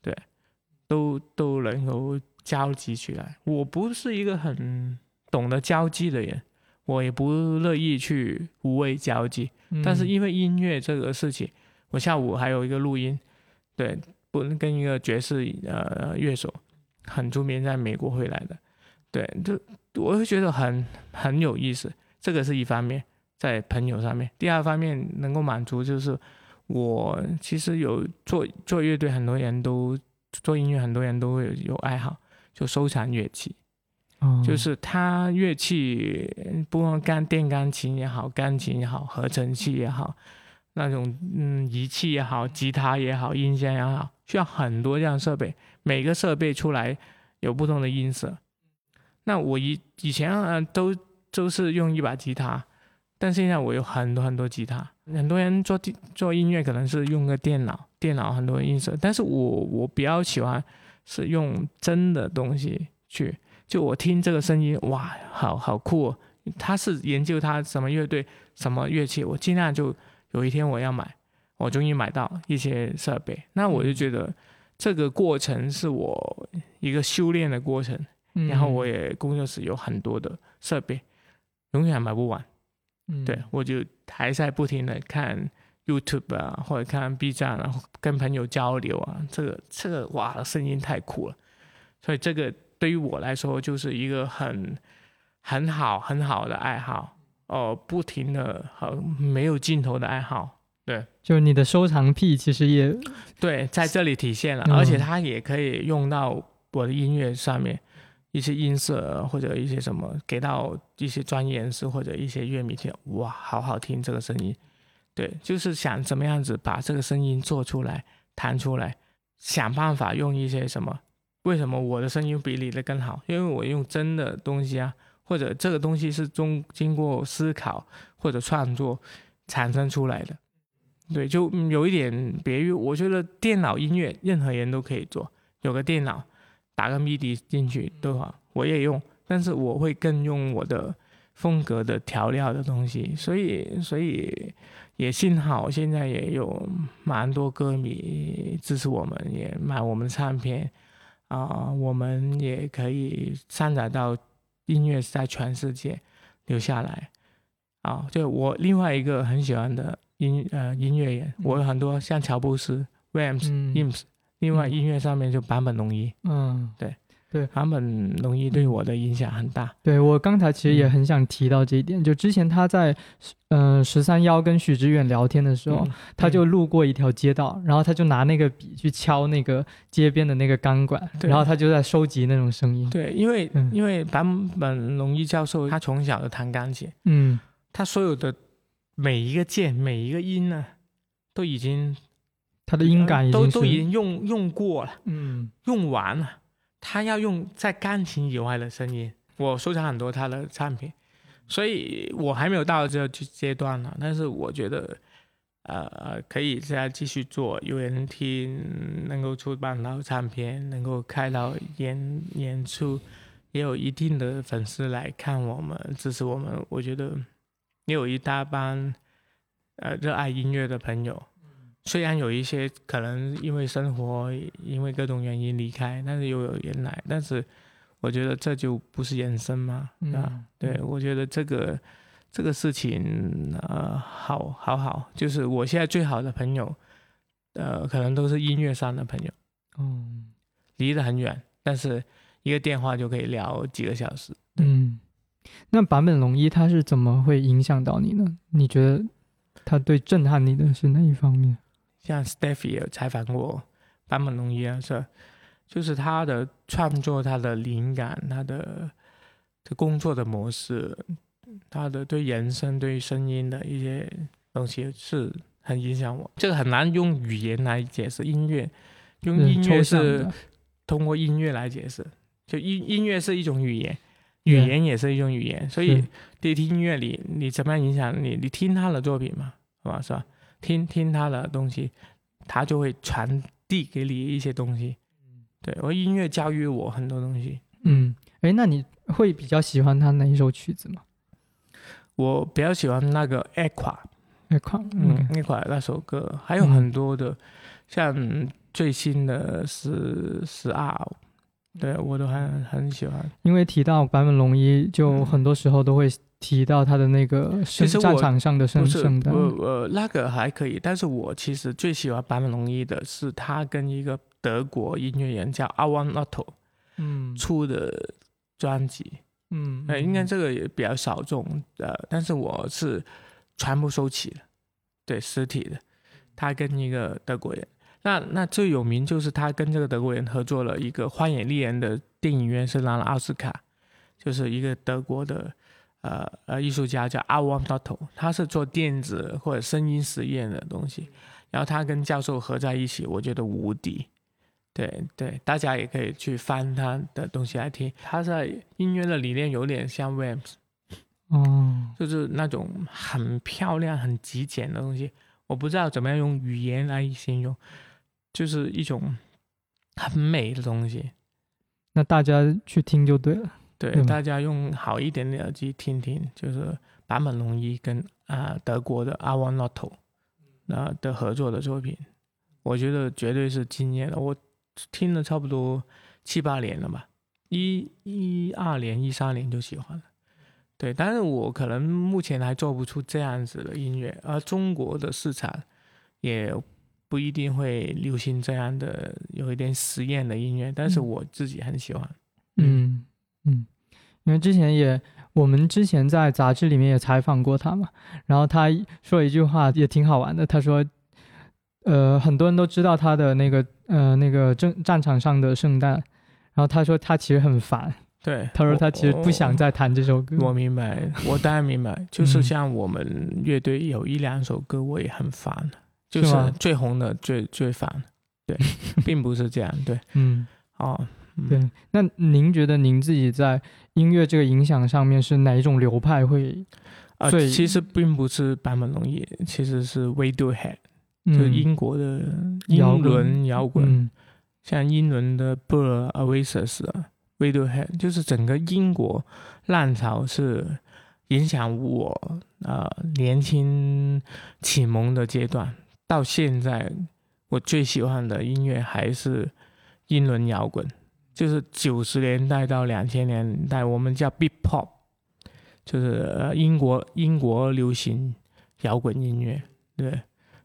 Speaker 1: 对，都都能够交集起来。我不是一个很懂得交际的人，我也不乐意去无谓交际。但是因为音乐这个事情，我下午还有一个录音，对，不跟一个爵士呃乐手，很出名，在美国回来的，对，就我会觉得很很有意思。这个是一方面，在朋友上面；第二方面能够满足就是我其实有做做乐队，很多人都做音乐，很多人都会有爱好，就收藏乐器。就是他乐器，不管干电钢琴也好，钢琴也好，合成器也好，那种嗯仪器也好，吉他也好，音箱也好，需要很多这样设备，每个设备出来有不同的音色。那我以以前啊都都是用一把吉他，但现在我有很多很多吉他。很多人做做音乐可能是用个电脑，电脑很多音色，但是我我比较喜欢是用真的东西去。就我听这个声音，哇，好好酷！哦！他是研究他什么乐队、什么乐器，我尽量就有一天我要买，我终于买到一些设备，那我就觉得这个过程是我一个修炼的过程。然后我也工作室有很多的设备，永远买不完。对我就还在不停的看 YouTube 啊，或者看 B 站啊，跟朋友交流啊，这个这个哇，声音太酷了，所以这个。对于我来说，就是一个很很好很好的爱好哦，不停的和没有尽头的爱好。对，
Speaker 2: 就你的收藏癖其实也
Speaker 1: 对在这里体现了，而且它也可以用到我的音乐上面，一些音色或者一些什么，给到一些专业人士或者一些乐迷听，哇，好好听这个声音。对，就是想怎么样子把这个声音做出来、弹出来，想办法用一些什么。为什么我的声音比你的更好？因为我用真的东西啊，或者这个东西是中经过思考或者创作产生出来的。对，就有一点别于，我觉得电脑音乐任何人都可以做，有个电脑打个 MIDI 进去都好，我也用，但是我会更用我的风格的调料的东西。所以，所以也幸好现在也有蛮多歌迷支持我们，也买我们唱片。啊，我们也可以上载到音乐在全世界留下来。啊，就我另外一个很喜欢的音呃音乐人，我有很多像乔布斯、Rams、Ims，另外音乐上面就坂本龙一，嗯，对。
Speaker 2: 对，
Speaker 1: 坂本龙一对我的影响很大。
Speaker 2: 对我刚才其实也很想提到这一点，就之前他在，嗯，十三幺跟许知远聊天的时候，他就路过一条街道，然后他就拿那个笔去敲那个街边的那个钢管，然后他就在收集那种声音。
Speaker 1: 对，因为因为坂本龙一教授他从小就弹钢琴，
Speaker 2: 嗯，
Speaker 1: 他所有的每一个键每一个音呢，都已经
Speaker 2: 他的音感
Speaker 1: 都都已经用用过了，
Speaker 2: 嗯，
Speaker 1: 用完了。他要用在钢琴以外的声音，我收藏很多他的唱片，所以我还没有到这阶阶段呢。但是我觉得，呃，可以再继续做，有人听，能够出版到唱片，能够开到演演出，也有一定的粉丝来看我们，支持我们。我觉得也有一大帮，呃，热爱音乐的朋友。虽然有一些可能因为生活，因为各种原因离开，但是又有人来，但是我觉得这就不是人生嘛，啊，对，我觉得这个这个事情，呃，好好好，就是我现在最好的朋友，呃，可能都是音乐上的朋友，
Speaker 2: 嗯，
Speaker 1: 离得很远，但是一个电话就可以聊几个小时，
Speaker 2: 嗯，那坂本龙一他是怎么会影响到你呢？你觉得他对震撼你的是哪一方面？
Speaker 1: 像 Stephy 采访过坂本龙一啊，是，就是他的创作、他的灵感、他的的工作的模式，他的对人声、对声音的一些东西是很影响我。这个很难用语言来解释，音乐用音乐是通过音乐来解释，就音音乐是一种语言，语言也是一种语言，所以你听音乐里你怎么样影响你？你听他的作品嘛，是吧？是吧？听听他的东西，他就会传递给你一些东西。对我音乐教育我很多东西。
Speaker 2: 嗯，哎，那你会比较喜欢他哪一首曲子吗？
Speaker 1: 我比较喜欢那个《a q u a
Speaker 2: a q u a
Speaker 1: 嗯，《a q u a 那首歌，还有很多的，像最新的是十二，对我都很很喜欢。
Speaker 2: 因为提到坂本龙一，就很多时候都会提到他的那个
Speaker 1: 其实我
Speaker 2: 战场上的圣
Speaker 1: 不是，我。我那个还可以，但是我其实最喜欢坂本龙一的是他跟一个德国音乐人叫 Awan Otto
Speaker 2: 嗯
Speaker 1: 出的专辑，
Speaker 2: 嗯，
Speaker 1: 呃，应该这个也比较小众，呃，但是我是全部收齐了，对，实体的。他跟一个德国人，那那最有名就是他跟这个德国人合作了一个《荒野猎人》的电影院是拿了奥斯卡，就是一个德国的呃呃艺术家叫阿旺道头，他是做电子或者声音实验的东西，然后他跟教授合在一起，我觉得无敌。对对，大家也可以去翻他的东西来听。他在音乐的理念有点像 Rams，
Speaker 2: 嗯，
Speaker 1: 就是那种很漂亮、很极简的东西。我不知道怎么样用语言来形容，就是一种很美的东西。
Speaker 2: 那大家去听就对了。
Speaker 1: 对，大家用好一点的耳机听听，就是坂本龙一跟啊、德国的阿瓦诺头那的合作的作品，我觉得绝对是惊艳的。我听了差不多七八年了吧，一一二年、一三年就喜欢了。对，但是我可能目前还做不出这样子的音乐，而中国的市场也不一定会流行这样的有一点实验的音乐，但是
Speaker 2: 嗯
Speaker 1: 我自己很喜欢。
Speaker 2: 嗯嗯，因为之前也我们之前在杂志里面也采访过他嘛，然后他说了一句话也挺好玩的，他说，呃，很多人都知道他的那个呃那个战战场上的圣诞，然后他说他其实很烦，
Speaker 1: 对，
Speaker 2: 他说他其实不想再弹这首歌。
Speaker 1: 我明白，我当然明白，就是
Speaker 2: 嗯
Speaker 1: 像我们乐队有一两首歌我也很烦，就是最红的最最烦，对，并不是这样，对，
Speaker 2: 嗯，
Speaker 1: 哦，嗯
Speaker 2: 对。那您觉得您自己在音乐这个影响上面是哪一种流派会？
Speaker 1: 呃，
Speaker 2: 最
Speaker 1: 其实并不是坂本龙一，其实是 Radiohead，
Speaker 2: 嗯
Speaker 1: 就是英国的英
Speaker 2: 摇滚
Speaker 1: 伦摇滚，
Speaker 2: 嗯
Speaker 1: 像英伦的 Blur、Oasis 啊，Radiohead，就是整个英国浪潮是影响我呃年轻启蒙的阶段，到现在我最喜欢的音乐还是英伦摇滚，就是九十年代到两千年代，我们叫 Big Pop，就是英国英国流行摇滚音乐，对，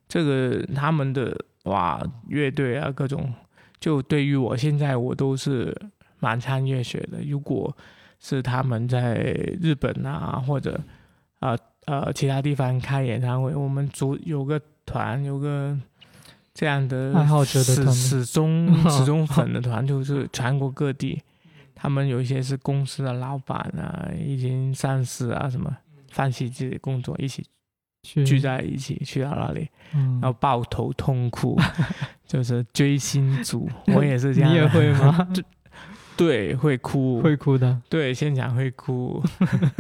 Speaker 1: 这个他们的哇乐队啊各种。就对于我现在我都是满腔热血的。如果是他们在日本啊或者呃呃其他地方开演唱会，我们组有个团有个这样的
Speaker 2: 爱好者的团
Speaker 1: 始始终 始终粉的团，就是全国各地。他们有一些是公司的老板啊，已经上市啊，什么放弃自己的工作，一起
Speaker 2: 去
Speaker 1: 聚在一起去到那里，
Speaker 2: 嗯
Speaker 1: 然后抱头痛哭，就是追星族，我也是这样。
Speaker 2: 你也会吗？
Speaker 1: 对，会哭，
Speaker 2: 会哭的。
Speaker 1: 对，现场会哭，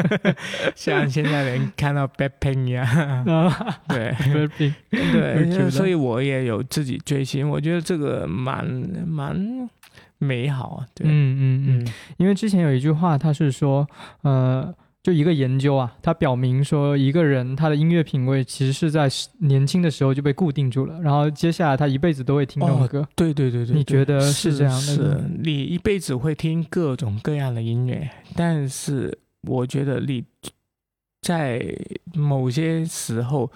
Speaker 1: 像现在人看到 Blackpink 一样。
Speaker 2: 啊
Speaker 1: 对。
Speaker 2: Blackpink 会哭
Speaker 1: 对，所以我也有自己追星，我觉得这个蛮蛮美好啊。对，
Speaker 2: 嗯嗯嗯，
Speaker 1: 嗯。
Speaker 2: 因为之前有一句话，他是说，呃，就一个研究啊，它表明说，一个人他的音乐品味其实是在年轻的时候就被固定住了，然后接下来他一辈子都会听这种
Speaker 1: 哦
Speaker 2: 歌。
Speaker 1: 对对对对，
Speaker 2: 你觉得是
Speaker 1: 是
Speaker 2: 这样的？
Speaker 1: 是。
Speaker 2: 吗
Speaker 1: 你一辈子会听各种各样的音乐，但是我觉得你在某些时候，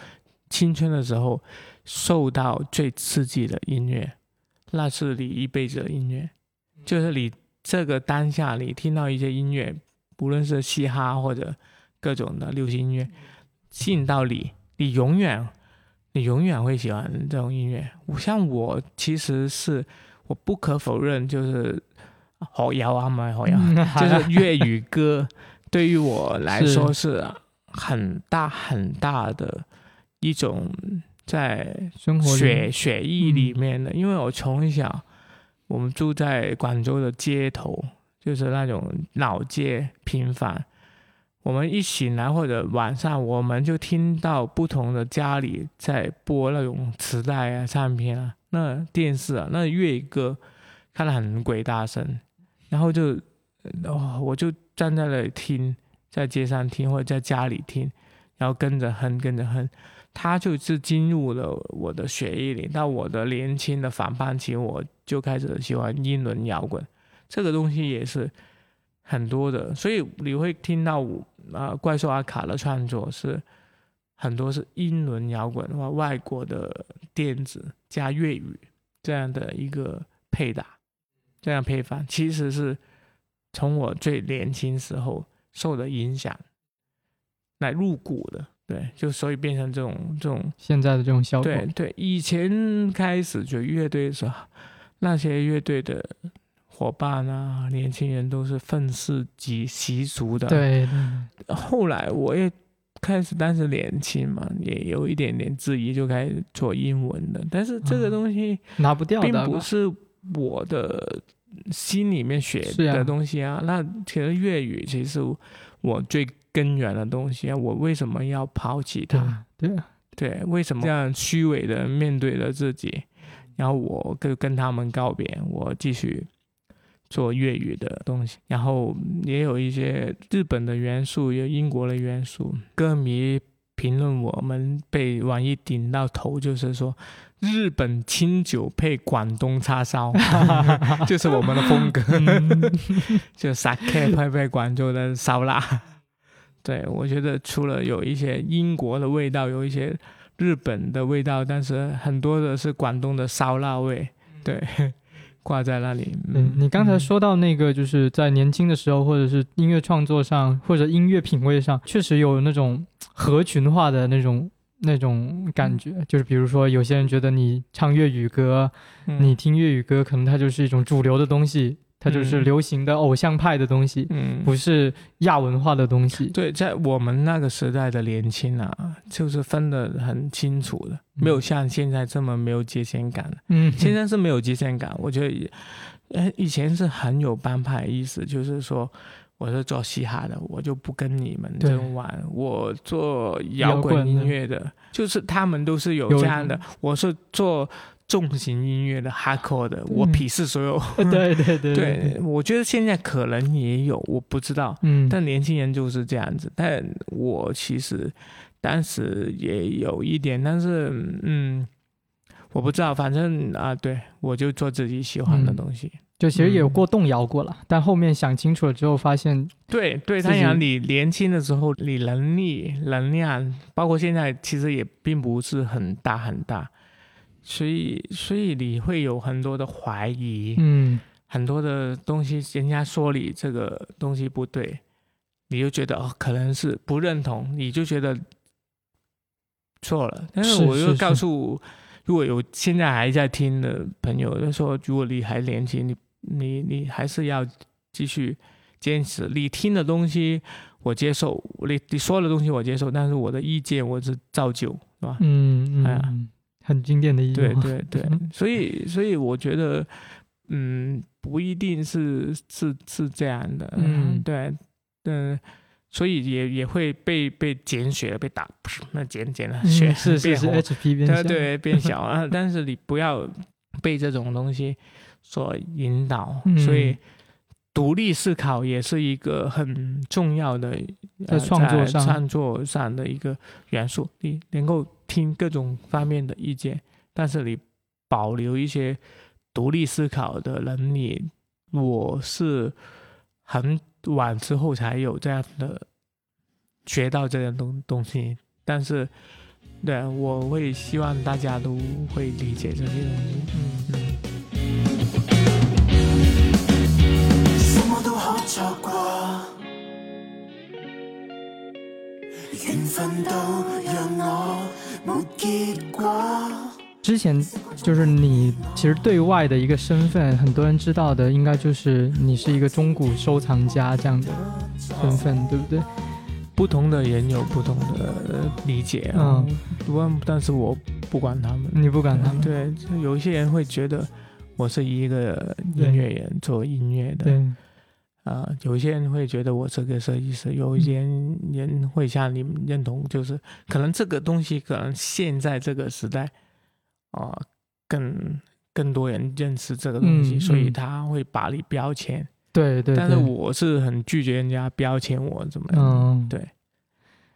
Speaker 1: 青春的时候受到最刺激的音乐，那是你一辈子的音乐，就是你这个当下你听到一些音乐，不论是嘻哈或者各种的流行音乐，吸引到你，你永远。你永远会喜欢这种音乐。我像我其实是我不可否认，就是好摇啊，唔係學友，
Speaker 2: 嗯
Speaker 1: 就是粤语歌，对于我 来说是很大很大的一种在
Speaker 2: 生活
Speaker 1: 血血液里
Speaker 2: 嗯
Speaker 1: 面的，因为我从小我们住在广州的街头，就是那种老街平房。我们一醒来或者晚上，我们就听到不同的家里在播那种磁带啊、唱片啊，那电视啊，那粤语歌看得很鬼大声，然后就哦，我就站在那里听，在街上听或者在家里听，然后跟着哼，跟着哼，他就是进入了我的血液里。到我的年轻的反叛期，我就开始喜欢英伦摇滚，这个东西也是很多的，所以你会听到啊，怪兽阿卡的创作是很多是英伦摇滚或外国的电子加粤语这样的一个配搭，这样配方其实是从我最年轻时候受的影响来入股的。对，就所以变成这种这种
Speaker 2: 现在的这种效果。
Speaker 1: 对对，以前开始就乐队的时候，那些乐队的伙伴啊，年轻人都是愤世嫉习俗的。
Speaker 2: 对。
Speaker 1: 后来我也开始，当时年轻嘛，也有一点点质疑，就开始做英文的。但是这个东西
Speaker 2: 拿不掉的，
Speaker 1: 并不是我的心里面学的东西啊。那其实粤语，其实我最。根源的东西啊，我为什么要抛弃它？
Speaker 2: 对
Speaker 1: 对，为什么这样虚伪的面对着自己？然后我跟跟他们告别，我继续做粤语的东西。然后也有一些日本的元素，有英国的元素。歌迷评论我们被网易顶到头，就是说日本清酒配广东叉烧，就是我们的风格，就 sake 配配广州的烧腊。对，我觉得除了有一些英国的味道，有一些日本的味道，但是很多的是广东的烧腊味，对，挂在那里。
Speaker 2: 嗯，你刚才说到那个，就是在年轻的时候，或者是音乐创作上，或者音乐品味上，确实有那种合群化的那种那种感觉。就是比如说，有些人觉得你唱粤语歌，你听粤语歌，可能它就是一种主流的东西。它就是流行的偶像派的东西，嗯，不是亚文化的东西。
Speaker 1: 对，在我们那个时代的年轻啊，就是分得很清楚的，没有像现在这么没有界限感的。嗯，现在是没有界限感。我觉得，呃，以前是很有帮派意思，就是说，我是做嘻哈的，我就不跟你们这种玩；我做摇滚音乐的，就是他们都是有这样的。我是做。重型音乐的 hardcore 的，我鄙视所有。
Speaker 2: 对 对对，
Speaker 1: 对我觉得现在可能也有，我不知道。嗯，但年轻人就是这样子。但我其实当时也有一点，但是嗯，我不知道，反正啊，对我就做自己喜欢的东西。
Speaker 2: 就其实也有过动摇过了，但后面想清楚了之后，发现
Speaker 1: 对对，他讲你年轻的时候，你能力能量，包括现在其实也并不是很大很大。所以，所以你会有很多的怀疑，嗯，很多的东西，人家说你这个东西不对，你就觉得哦，可能是不认同，你就觉得错了。但是我又告诉，如果有现在还在听的朋友，就说如果你还年轻，你你你还是要继续坚持。你听的东西我接受，你你说的东西我接受，但是我的意见我是照旧，是吧？
Speaker 2: 嗯嗯。很经典的一
Speaker 1: 幕，对对对，所以所以我觉得，嗯，不一定是是是这样的，嗯，对，嗯，所以也也会被被减血，被打，那减减了血
Speaker 2: 是是是 HP 变
Speaker 1: 小，对变小。啊，但是你不要被这种东西所引导，所以。独立思考也是一个很重要的
Speaker 2: 在创作上
Speaker 1: 创作上的一个元素。你能够听各种方面的意见，但是你保留一些独立思考的能力。我是很晚之后才有这样的学到这样东东西，但是对我会希望大家都会理解这些东西。嗯嗯。
Speaker 2: 之前就是你，其实对外的一个身份，很多人知道的，应该就是你是一个中古收藏家这样的身份，对不对？
Speaker 1: 不同的人有不同的理解啊，嗯，但是我不管他们，
Speaker 2: 你不管他们，
Speaker 1: 对，有一些人会觉得我是一个音乐人做音乐的，
Speaker 2: 对。
Speaker 1: 啊，有些人会觉得我这个设计师，有一些人会像你们认同，就是可能这个东西可能现在这个时代，啊，更更多人认识这个东西，所以他会把你标签。
Speaker 2: 对对。
Speaker 1: 但是我是很拒绝人家标签我怎么样。对。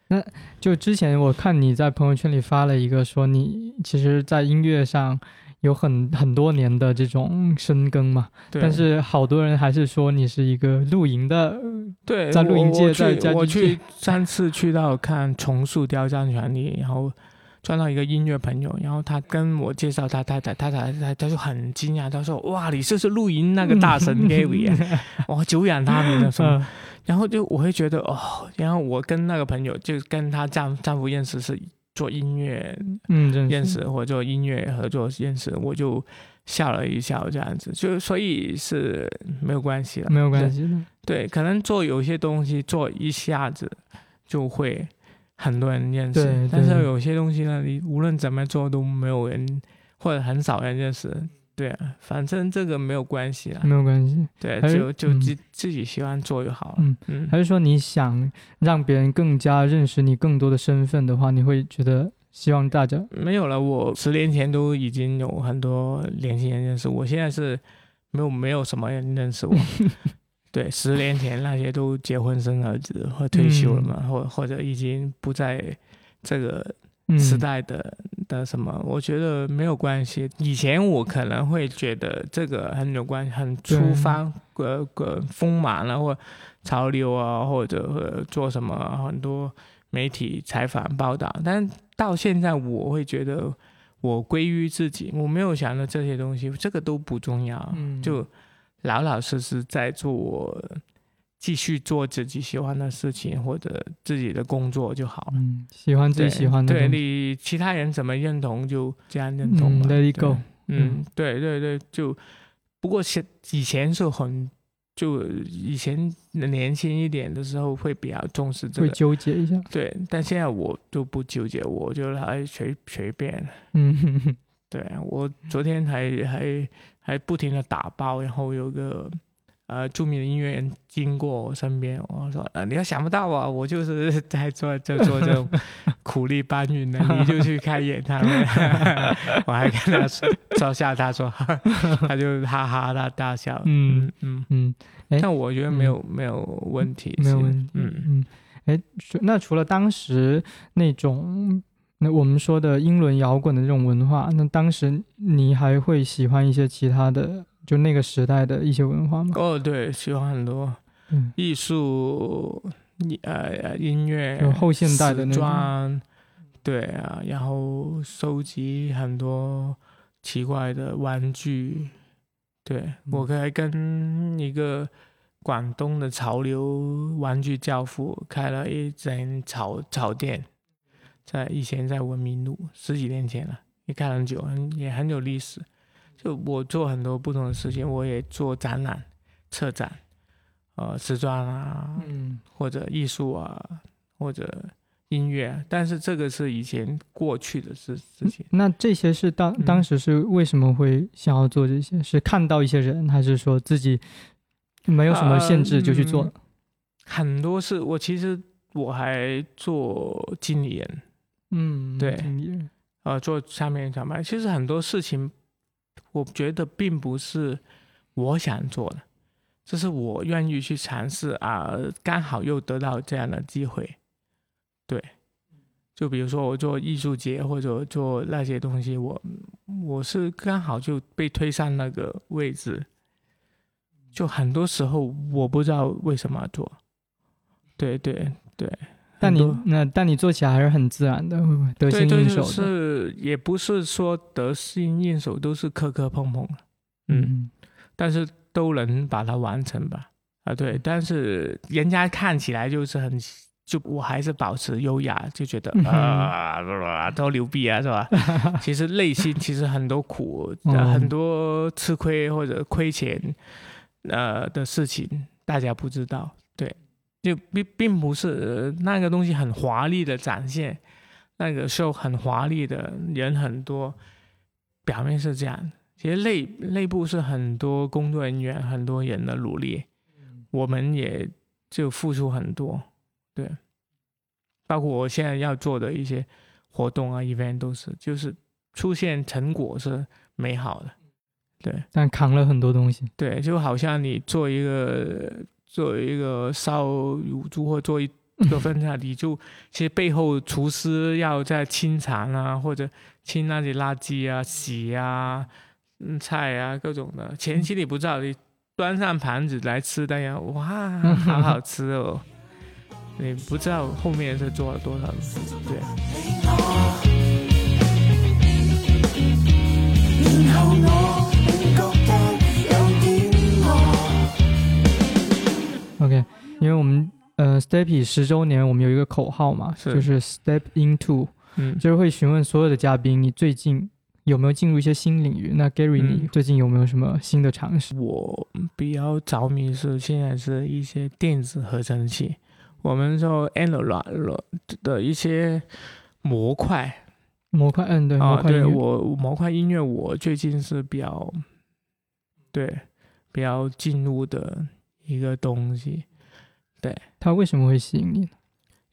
Speaker 2: 那就之前我看你在朋友圈里发了一个，说你其实，在音乐上有很很多年的这种深耕嘛，
Speaker 1: 对。
Speaker 2: 但是好多人还是说你是一个露营的，
Speaker 1: 对，
Speaker 2: 在露营界在家居界
Speaker 1: 去三次去到看重塑雕像权利，然后撞到一个音乐朋友，然后他跟我介绍他太太，他太太他就很惊讶，他说：“哇，你就是露营那个大神 Gary 啊，哇，久仰大名的什么？”
Speaker 2: 嗯。
Speaker 1: 然后就我会觉得哦，然后我跟那个朋友就跟她丈丈夫认识是做音乐
Speaker 2: 嗯，认
Speaker 1: 认识或者做音乐合作认识，我就笑了一笑这样子，就所以是没有关系了，
Speaker 2: 没有关系的，
Speaker 1: 对，可能做有些东西做一下子就会很多人认识，但是有些东西呢，你无论怎么做都没有人或者很少人认识。对啊，反正这个没有关系啦。
Speaker 2: 没有关系。
Speaker 1: 对，就就
Speaker 2: 嗯
Speaker 1: 自自己喜欢做就好了。
Speaker 2: 嗯
Speaker 1: 嗯，
Speaker 2: 还是说你想让别人更加认识你更多的身份的话，你会觉得希望大家
Speaker 1: 没有了。我十年前都已经有很多年轻人认识我，现在是没有没有什么人认识我。对，十年前那些都结婚生儿子或退休了嘛，或或者已经不在这个
Speaker 2: 嗯
Speaker 1: 时代的、的什么，我觉得没有关系。以前我可能会觉得这个很有关系，很出发呃呃锋芒了，或潮流啊，或者呃做什么很多媒体采访报道，但到现在我会觉得我归于自己，我没有想到这些东西，这个都不重要，
Speaker 2: 嗯。
Speaker 1: 就老老实实在做我继续做自己喜欢的事情或者自己的工作就好了。
Speaker 2: 嗯喜欢自己喜欢的
Speaker 1: 对你其他人怎么认同就这样认同
Speaker 2: 嗯
Speaker 1: 吧。
Speaker 2: ，Let it
Speaker 1: 对
Speaker 2: go，
Speaker 1: 嗯，对对对，就不过现以前是很就以前年轻一点的时候会比较重视这个
Speaker 2: 会
Speaker 1: 个，
Speaker 2: 纠结一下，
Speaker 1: 对，但现在我就不纠结，我就还随随便。
Speaker 2: 嗯哼哼
Speaker 1: 对我昨天还还还不停的打包，然后有个呃著名的音乐人经过我身边，我说呃你要想不到啊，我就是 在做在 做这种苦力搬运的，你就去开演唱会，我还跟他说嘲笑他说，他就哈哈大大笑，
Speaker 2: 嗯
Speaker 1: 嗯嗯，但我觉得没有、没有问题，
Speaker 2: 没有问题，
Speaker 1: 嗯。
Speaker 2: 嗯，哎，那除了当时那种那我们说的英伦摇滚的这种文化，那当时你还会喜欢一些其他的，就那个时代的一些文化吗？
Speaker 1: 哦，对，喜欢很多
Speaker 2: 嗯，
Speaker 1: 艺术、呃音乐
Speaker 2: 就、后现代的那种，
Speaker 1: 对啊，然后收集很多奇怪的玩具，对我可以跟一个广东的潮流玩具教父开了一间草草店，在以前在文明路十几年前了，也开很久，很也很有历史。就我做很多不同的事情，我也做展览、策展，呃，时装啊，
Speaker 2: 嗯
Speaker 1: 或者艺术啊，或者音乐啊，但是这个是以前过去的事事情。
Speaker 2: 那这些是当
Speaker 1: 嗯
Speaker 2: 当时是为什么会想要做这些？是看到一些人，还是说自己没有什么限制就去做？
Speaker 1: 呃很多事我其实我还做经理人，
Speaker 2: 嗯，
Speaker 1: 对
Speaker 2: 经理人
Speaker 1: 呃，做下面长白。其实很多事情，我觉得并不是我想做的，这是我愿意去尝试啊，刚好又得到这样的机会。对，就比如说我做艺术节或者做那些东西，我我是刚好就被推上那个位置，就很多时候我不知道为什么要做。对对对，
Speaker 2: 但你那但你做起来还是很自然的，会不会？得心
Speaker 1: 对对，就
Speaker 2: 应手的？
Speaker 1: 是也不是说得心应手，都是磕磕碰碰的，嗯，
Speaker 2: 嗯。
Speaker 1: 但是都能把它完成吧，啊对，但是人家看起来就是很，就我还是保持优雅，就觉得啊、多牛逼啊，是吧？其实内心其实很多苦，很多吃亏或者亏钱，呃的事情，大家不知道，对，就并并不是、呃那个东西很华丽的展现，那个 show 很华丽的人很多，表面是这样，其实内内部是很多工作人员很多人的努力，我们也就付出很多，对，包括我现在要做的一些活动啊 event 都是，就是出现成果是美好的，对。
Speaker 2: 但扛了很多东西。
Speaker 1: 对，就好像你做一个做一个烧乳猪或做一个分在里，就其实背后厨师要在清肠啊，或者清那些垃圾啊、洗啊、嗯菜啊各种的。前期你不知道，你端上盘子来吃，大家哇，好好吃哦。你不知道后面是做了多少对。
Speaker 2: OK，因为我们呃 Steppy 十周年，我们有一个口号嘛，就是 Step into，
Speaker 1: 嗯，
Speaker 2: 就是会询问所有的嘉宾，你最近有没有进入一些新领域？那 Gary，你最近有没有什么新的尝试？
Speaker 1: 我比较着迷是现在是一些电子合成器，我们说 Analog 的一些模块，
Speaker 2: 模块，嗯，对，模块
Speaker 1: 对我模块音乐，我最近是比较对比较进入的。一个东西，对
Speaker 2: 它为什么会吸引你？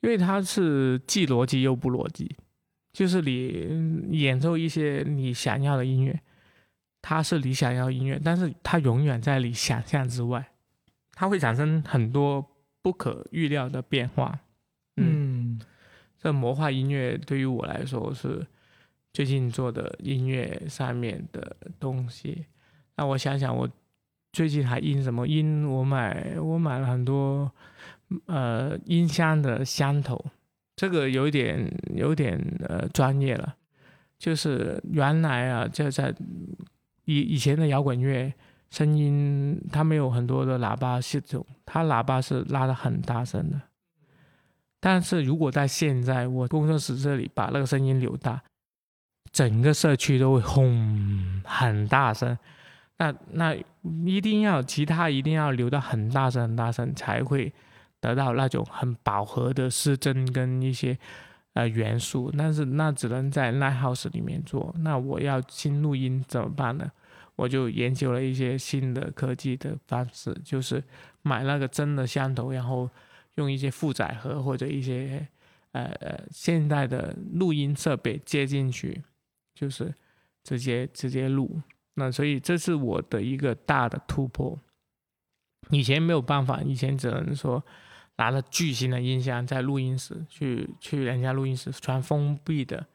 Speaker 1: 因为它是既逻辑又不逻辑，就是你演奏一些你想要的音乐，它是你想要音乐，但是它永远在你想象之外，它会产生很多不可预料的变化。嗯，这魔化音乐对于我来说是最近做的音乐上面的东西。那我想想我。最近还音什么音？我买我买了很多，呃，音箱的箱头，这个有点有点呃专业了。就是原来啊，就在以以前的摇滚乐，声音它没有很多的喇叭系统，它喇叭是拉的很大声的。但是如果在现在我工作室这里把那个声音留大，整个社区都会轰很大声。那那一定要吉他一定要留到很大声很大声，才会得到那种很饱和的失真跟一些呃元素。但是那只能在 live house 里面做。那我要新录音怎么办呢？我就研究了一些新的科技的方式，就是买那个真的箱头，然后用一些负载盒或者一些呃呃现代的录音设备接进去，就是直接直接录。那所以这是我的一个大的突破，以前没有办法，以前只能说拿着巨型的音箱在录音室去去人家录音室全封闭的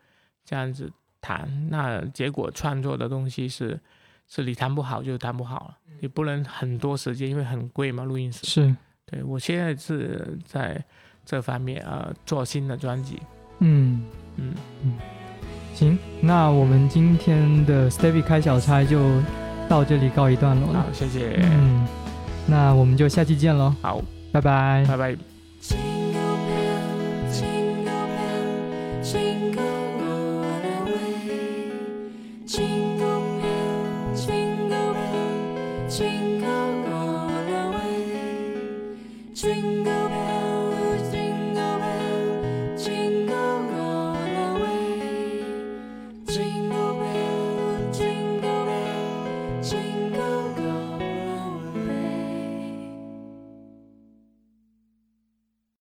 Speaker 1: 这样子弹，那结果创作的东西是是你弹不好就弹不好了，你不能很多时间，因为很贵嘛，录音室
Speaker 2: 是。
Speaker 1: 对我现在是在这方面啊做新的专辑，
Speaker 2: 嗯。嗯。嗯。行，那我们今天的 Stevie 开小差就到这里告一段落了。
Speaker 1: 好，谢谢。
Speaker 2: 嗯，那我们就下期见喽。
Speaker 1: 好，
Speaker 2: 拜拜，
Speaker 1: 拜拜。